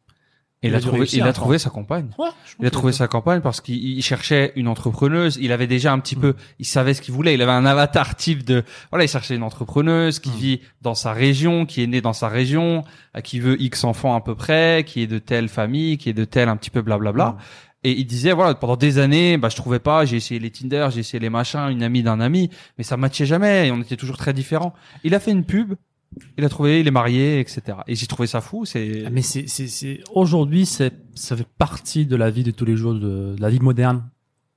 Et Il il a trouvé réussir, il a quoi. trouvé sa compagne. ouais Il a trouvé sa campagne parce qu'il il cherchait une entrepreneuse. Il avait déjà un petit peu, il savait ce qu'il voulait. Il avait un avatar type de, voilà, il cherchait une entrepreneuse qui Mm. vit dans sa région, qui est née dans sa région, à qui veut X enfants à peu près, qui est de telle famille, qui est de telle un petit peu blablabla. Mm. Et il disait, voilà, pendant des années, bah, je trouvais pas, j'ai essayé les Tinder, j'ai essayé les machins, une amie d'un ami, mais ça matchait jamais et on était toujours très différents. Il a fait une pub, il a trouvé, il est marié, etc. Et j'ai trouvé ça fou, c'est, Ah, Mais c'est, c'est, c'est, aujourd'hui, c'est, ça fait partie de la vie de tous les jours, de, de la vie moderne.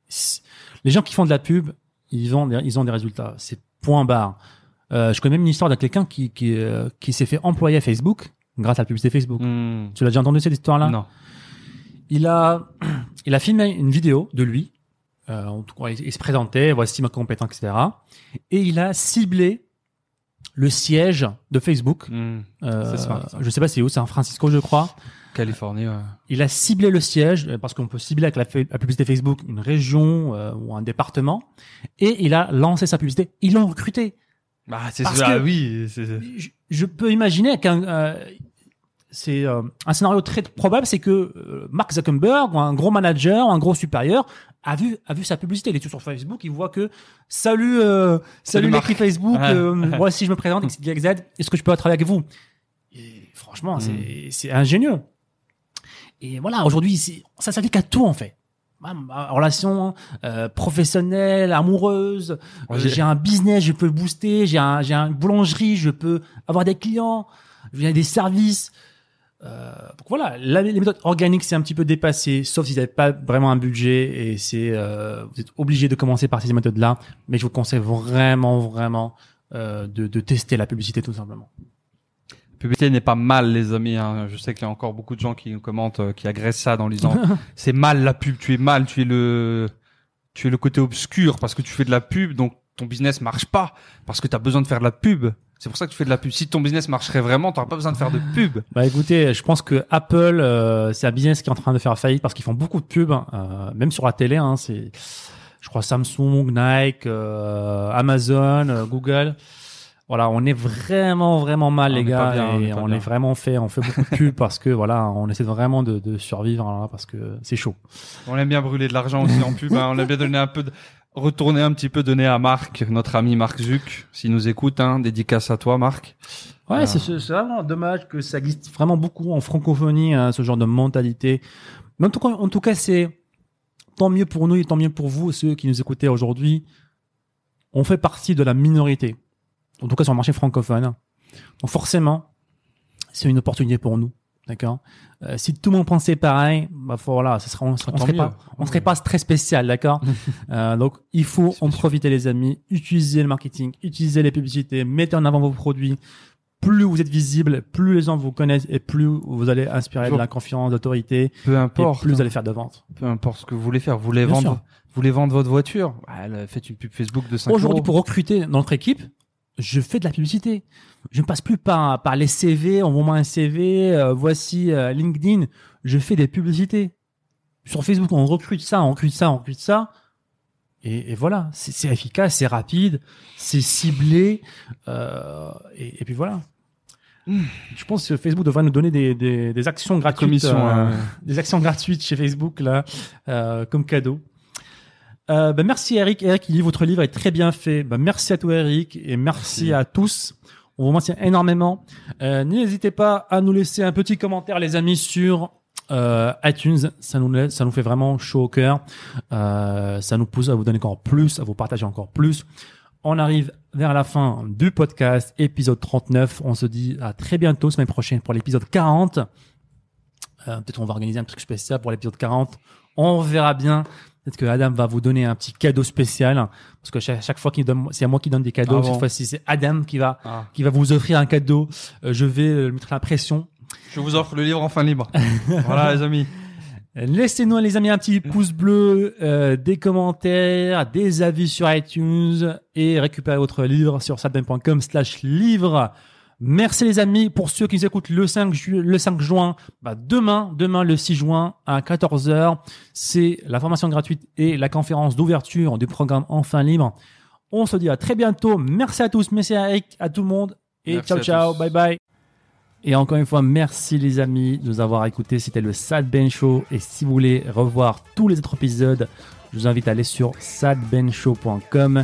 C'est- Les gens qui font de la pub, ils ont, des, ils ont des résultats. C'est point barre. Euh, je connais même une histoire de quelqu'un qui, qui, euh, qui s'est fait employer à Facebook grâce à la publicité Facebook. Hmm. Tu l'as déjà entendu cette histoire-là? Non. Il a, [clears throat] il a filmé une vidéo de lui. Euh, en tout cas, il, il se présentait, voici ma compétence, etc. Et il a ciblé le siège de Facebook. Hmm. Euh, ça. je sais pas c'est où, c'est San Francisco, je crois. Californie, ouais. Il a ciblé le siège euh, parce qu'on peut cibler avec la, publicité Facebook une région euh, ou un département et il a lancé sa publicité. Ils l'ont recruté. Bah, c'est ça, oui, Je, je peux imaginer qu'un euh, c'est euh, un scénario très probable, c'est que euh, Mark Zuckerberg ou un gros manager, ou un gros supérieur a vu a vu sa publicité. Il est sur Facebook, il voit que salut euh, salut l'équipe Facebook, Ouais. euh, [laughs] voici je me présente X, Y, Z. Est-ce que je peux travailler avec vous? Et franchement, Mm. c'est c'est ingénieux. Et voilà, aujourd'hui, ça s'applique à tout en fait. Ma- ma relation euh, professionnelle, amoureuse, euh, j'ai- j'ai un business, je peux le booster, j'ai un, j'ai une boulangerie, je peux avoir des clients, j'ai des services. Euh, donc voilà, la, les méthodes organiques c'est un petit peu dépassé, sauf si vous n'avez pas vraiment un budget et c'est euh, vous êtes obligé de commencer par ces méthodes-là. Mais je vous conseille vraiment, vraiment euh, de, de tester la publicité tout simplement. publicité n'est pas mal, les amis. hein. Je sais qu'il y a encore beaucoup de gens qui nous commentent, euh, qui agressent ça en disant [laughs] c'est mal la pub, tu es mal, tu es le, tu es le côté obscur parce que tu fais de la pub, donc ton business marche pas parce que tu as besoin de faire de la pub. C'est pour ça que tu fais de la pub. Si ton business marcherait vraiment, tu pas besoin de faire de pub. Bah écoutez, je pense que Apple, euh, c'est un business qui est en train de faire faillite parce qu'ils font beaucoup de pubs, euh, même sur la télé. Hein, c'est, je crois Samsung, Nike, euh, Amazon, euh, Google. Voilà, on est vraiment vraiment mal On les gars on et est on est vraiment fait, on fait beaucoup de pubs [laughs] parce que voilà, on essaie vraiment de, de survivre hein, parce que c'est chaud. On aime bien brûler de l'argent aussi en pub. hein. On aime bien donner un peu de, retourner un petit peu, donner à Marc, notre ami Marc Zuc, s'il nous écoute, hein. Dédicace à toi, Marc. Ouais, Ah. c'est c'est vraiment dommage que ça existe vraiment beaucoup en francophonie, hein, ce genre de mentalité. Mais en tout cas, en tout cas, c'est tant mieux pour nous et tant mieux pour vous, ceux qui nous écoutez aujourd'hui. On fait partie de la minorité, en tout cas sur le marché francophone. Donc forcément, c'est une opportunité pour nous, d'accord? Euh, si tout le monde pensait pareil, bah voilà, ce serait, on, on serait mieux. pas, on serait pas très spécial, d'accord? [laughs] Euh, donc il faut en profiter les amis, utiliser le marketing, utiliser les publicités, mettez en avant vos produits. Plus vous êtes visible, plus les gens vous connaissent et plus vous allez inspirer de la confiance, d'autorité, Peu et importe. plus vous hein. allez faire de ventes. Peu importe ce que vous voulez faire. Vous voulez Bien vendre, sûr. vous voulez vendre votre voiture? Là, faites une pub Facebook de 5 Aujourd'hui, euros. pour recruter dans notre équipe, je fais de la publicité. Je ne passe plus par, par les CV, envoie-moi un CV, euh, voici euh, LinkedIn. Je fais des publicités. Sur Facebook, on recrute ça, on recrute ça, on recrute ça. Et, et voilà, c'est c'est efficace, c'est rapide, c'est ciblé. euh, et, et puis voilà. Je pense que Facebook devrait nous donner des, des, des actions gratuites, commission, euh, hein. des actions gratuites chez Facebook là, euh, comme cadeau. Euh, bah, merci Eric. Eric, il dit votre livre est très bien fait. Bah, merci à toi Eric et merci, Merci. à tous. On vous remercie énormément. Euh, N'hésitez pas à nous laisser un petit commentaire, les amis, sur euh, iTunes. Ça nous laisse- ça nous fait vraiment chaud au cœur. Euh, ça nous pousse à vous donner encore plus, à vous partager encore plus. On arrive vers la fin du podcast, épisode 39. On se dit à très bientôt, semaine prochaine, pour l'épisode 40. Euh, Peut-être on va organiser un truc spécial pour l'épisode 40. On verra bien. Peut-être que Adam va vous donner un petit cadeau spécial. Parce que chaque, chaque fois qu'il donne, c'est à moi qui donne des cadeaux. Ah bon Cette fois-ci, c'est Adam qui va, Ah. qui va vous offrir un cadeau. Euh, je vais euh, mettre la pression. Je vous offre le livre en fin libre. [laughs] voilà, les amis. Laissez-nous, les amis, un petit pouce bleu, euh, des commentaires, des avis sur iTunes et récupérez votre livre sur sadben.com slash livre. Merci les amis. Pour ceux qui nous écoutent le 5, ju- le 5 juin, bah demain, demain le 6 juin à 14h, c'est la formation gratuite et la conférence d'ouverture du programme Enfin Libre. On se dit à très bientôt. Merci à tous. Merci à Eric, à tout le monde. Et Merci ciao, ciao. tous. Bye bye. Et encore une fois, merci les amis de nous avoir écoutés. C'était le Sad Ben Show. Et si vous voulez revoir tous les autres épisodes, je vous invite à aller sur sadbenshow.com.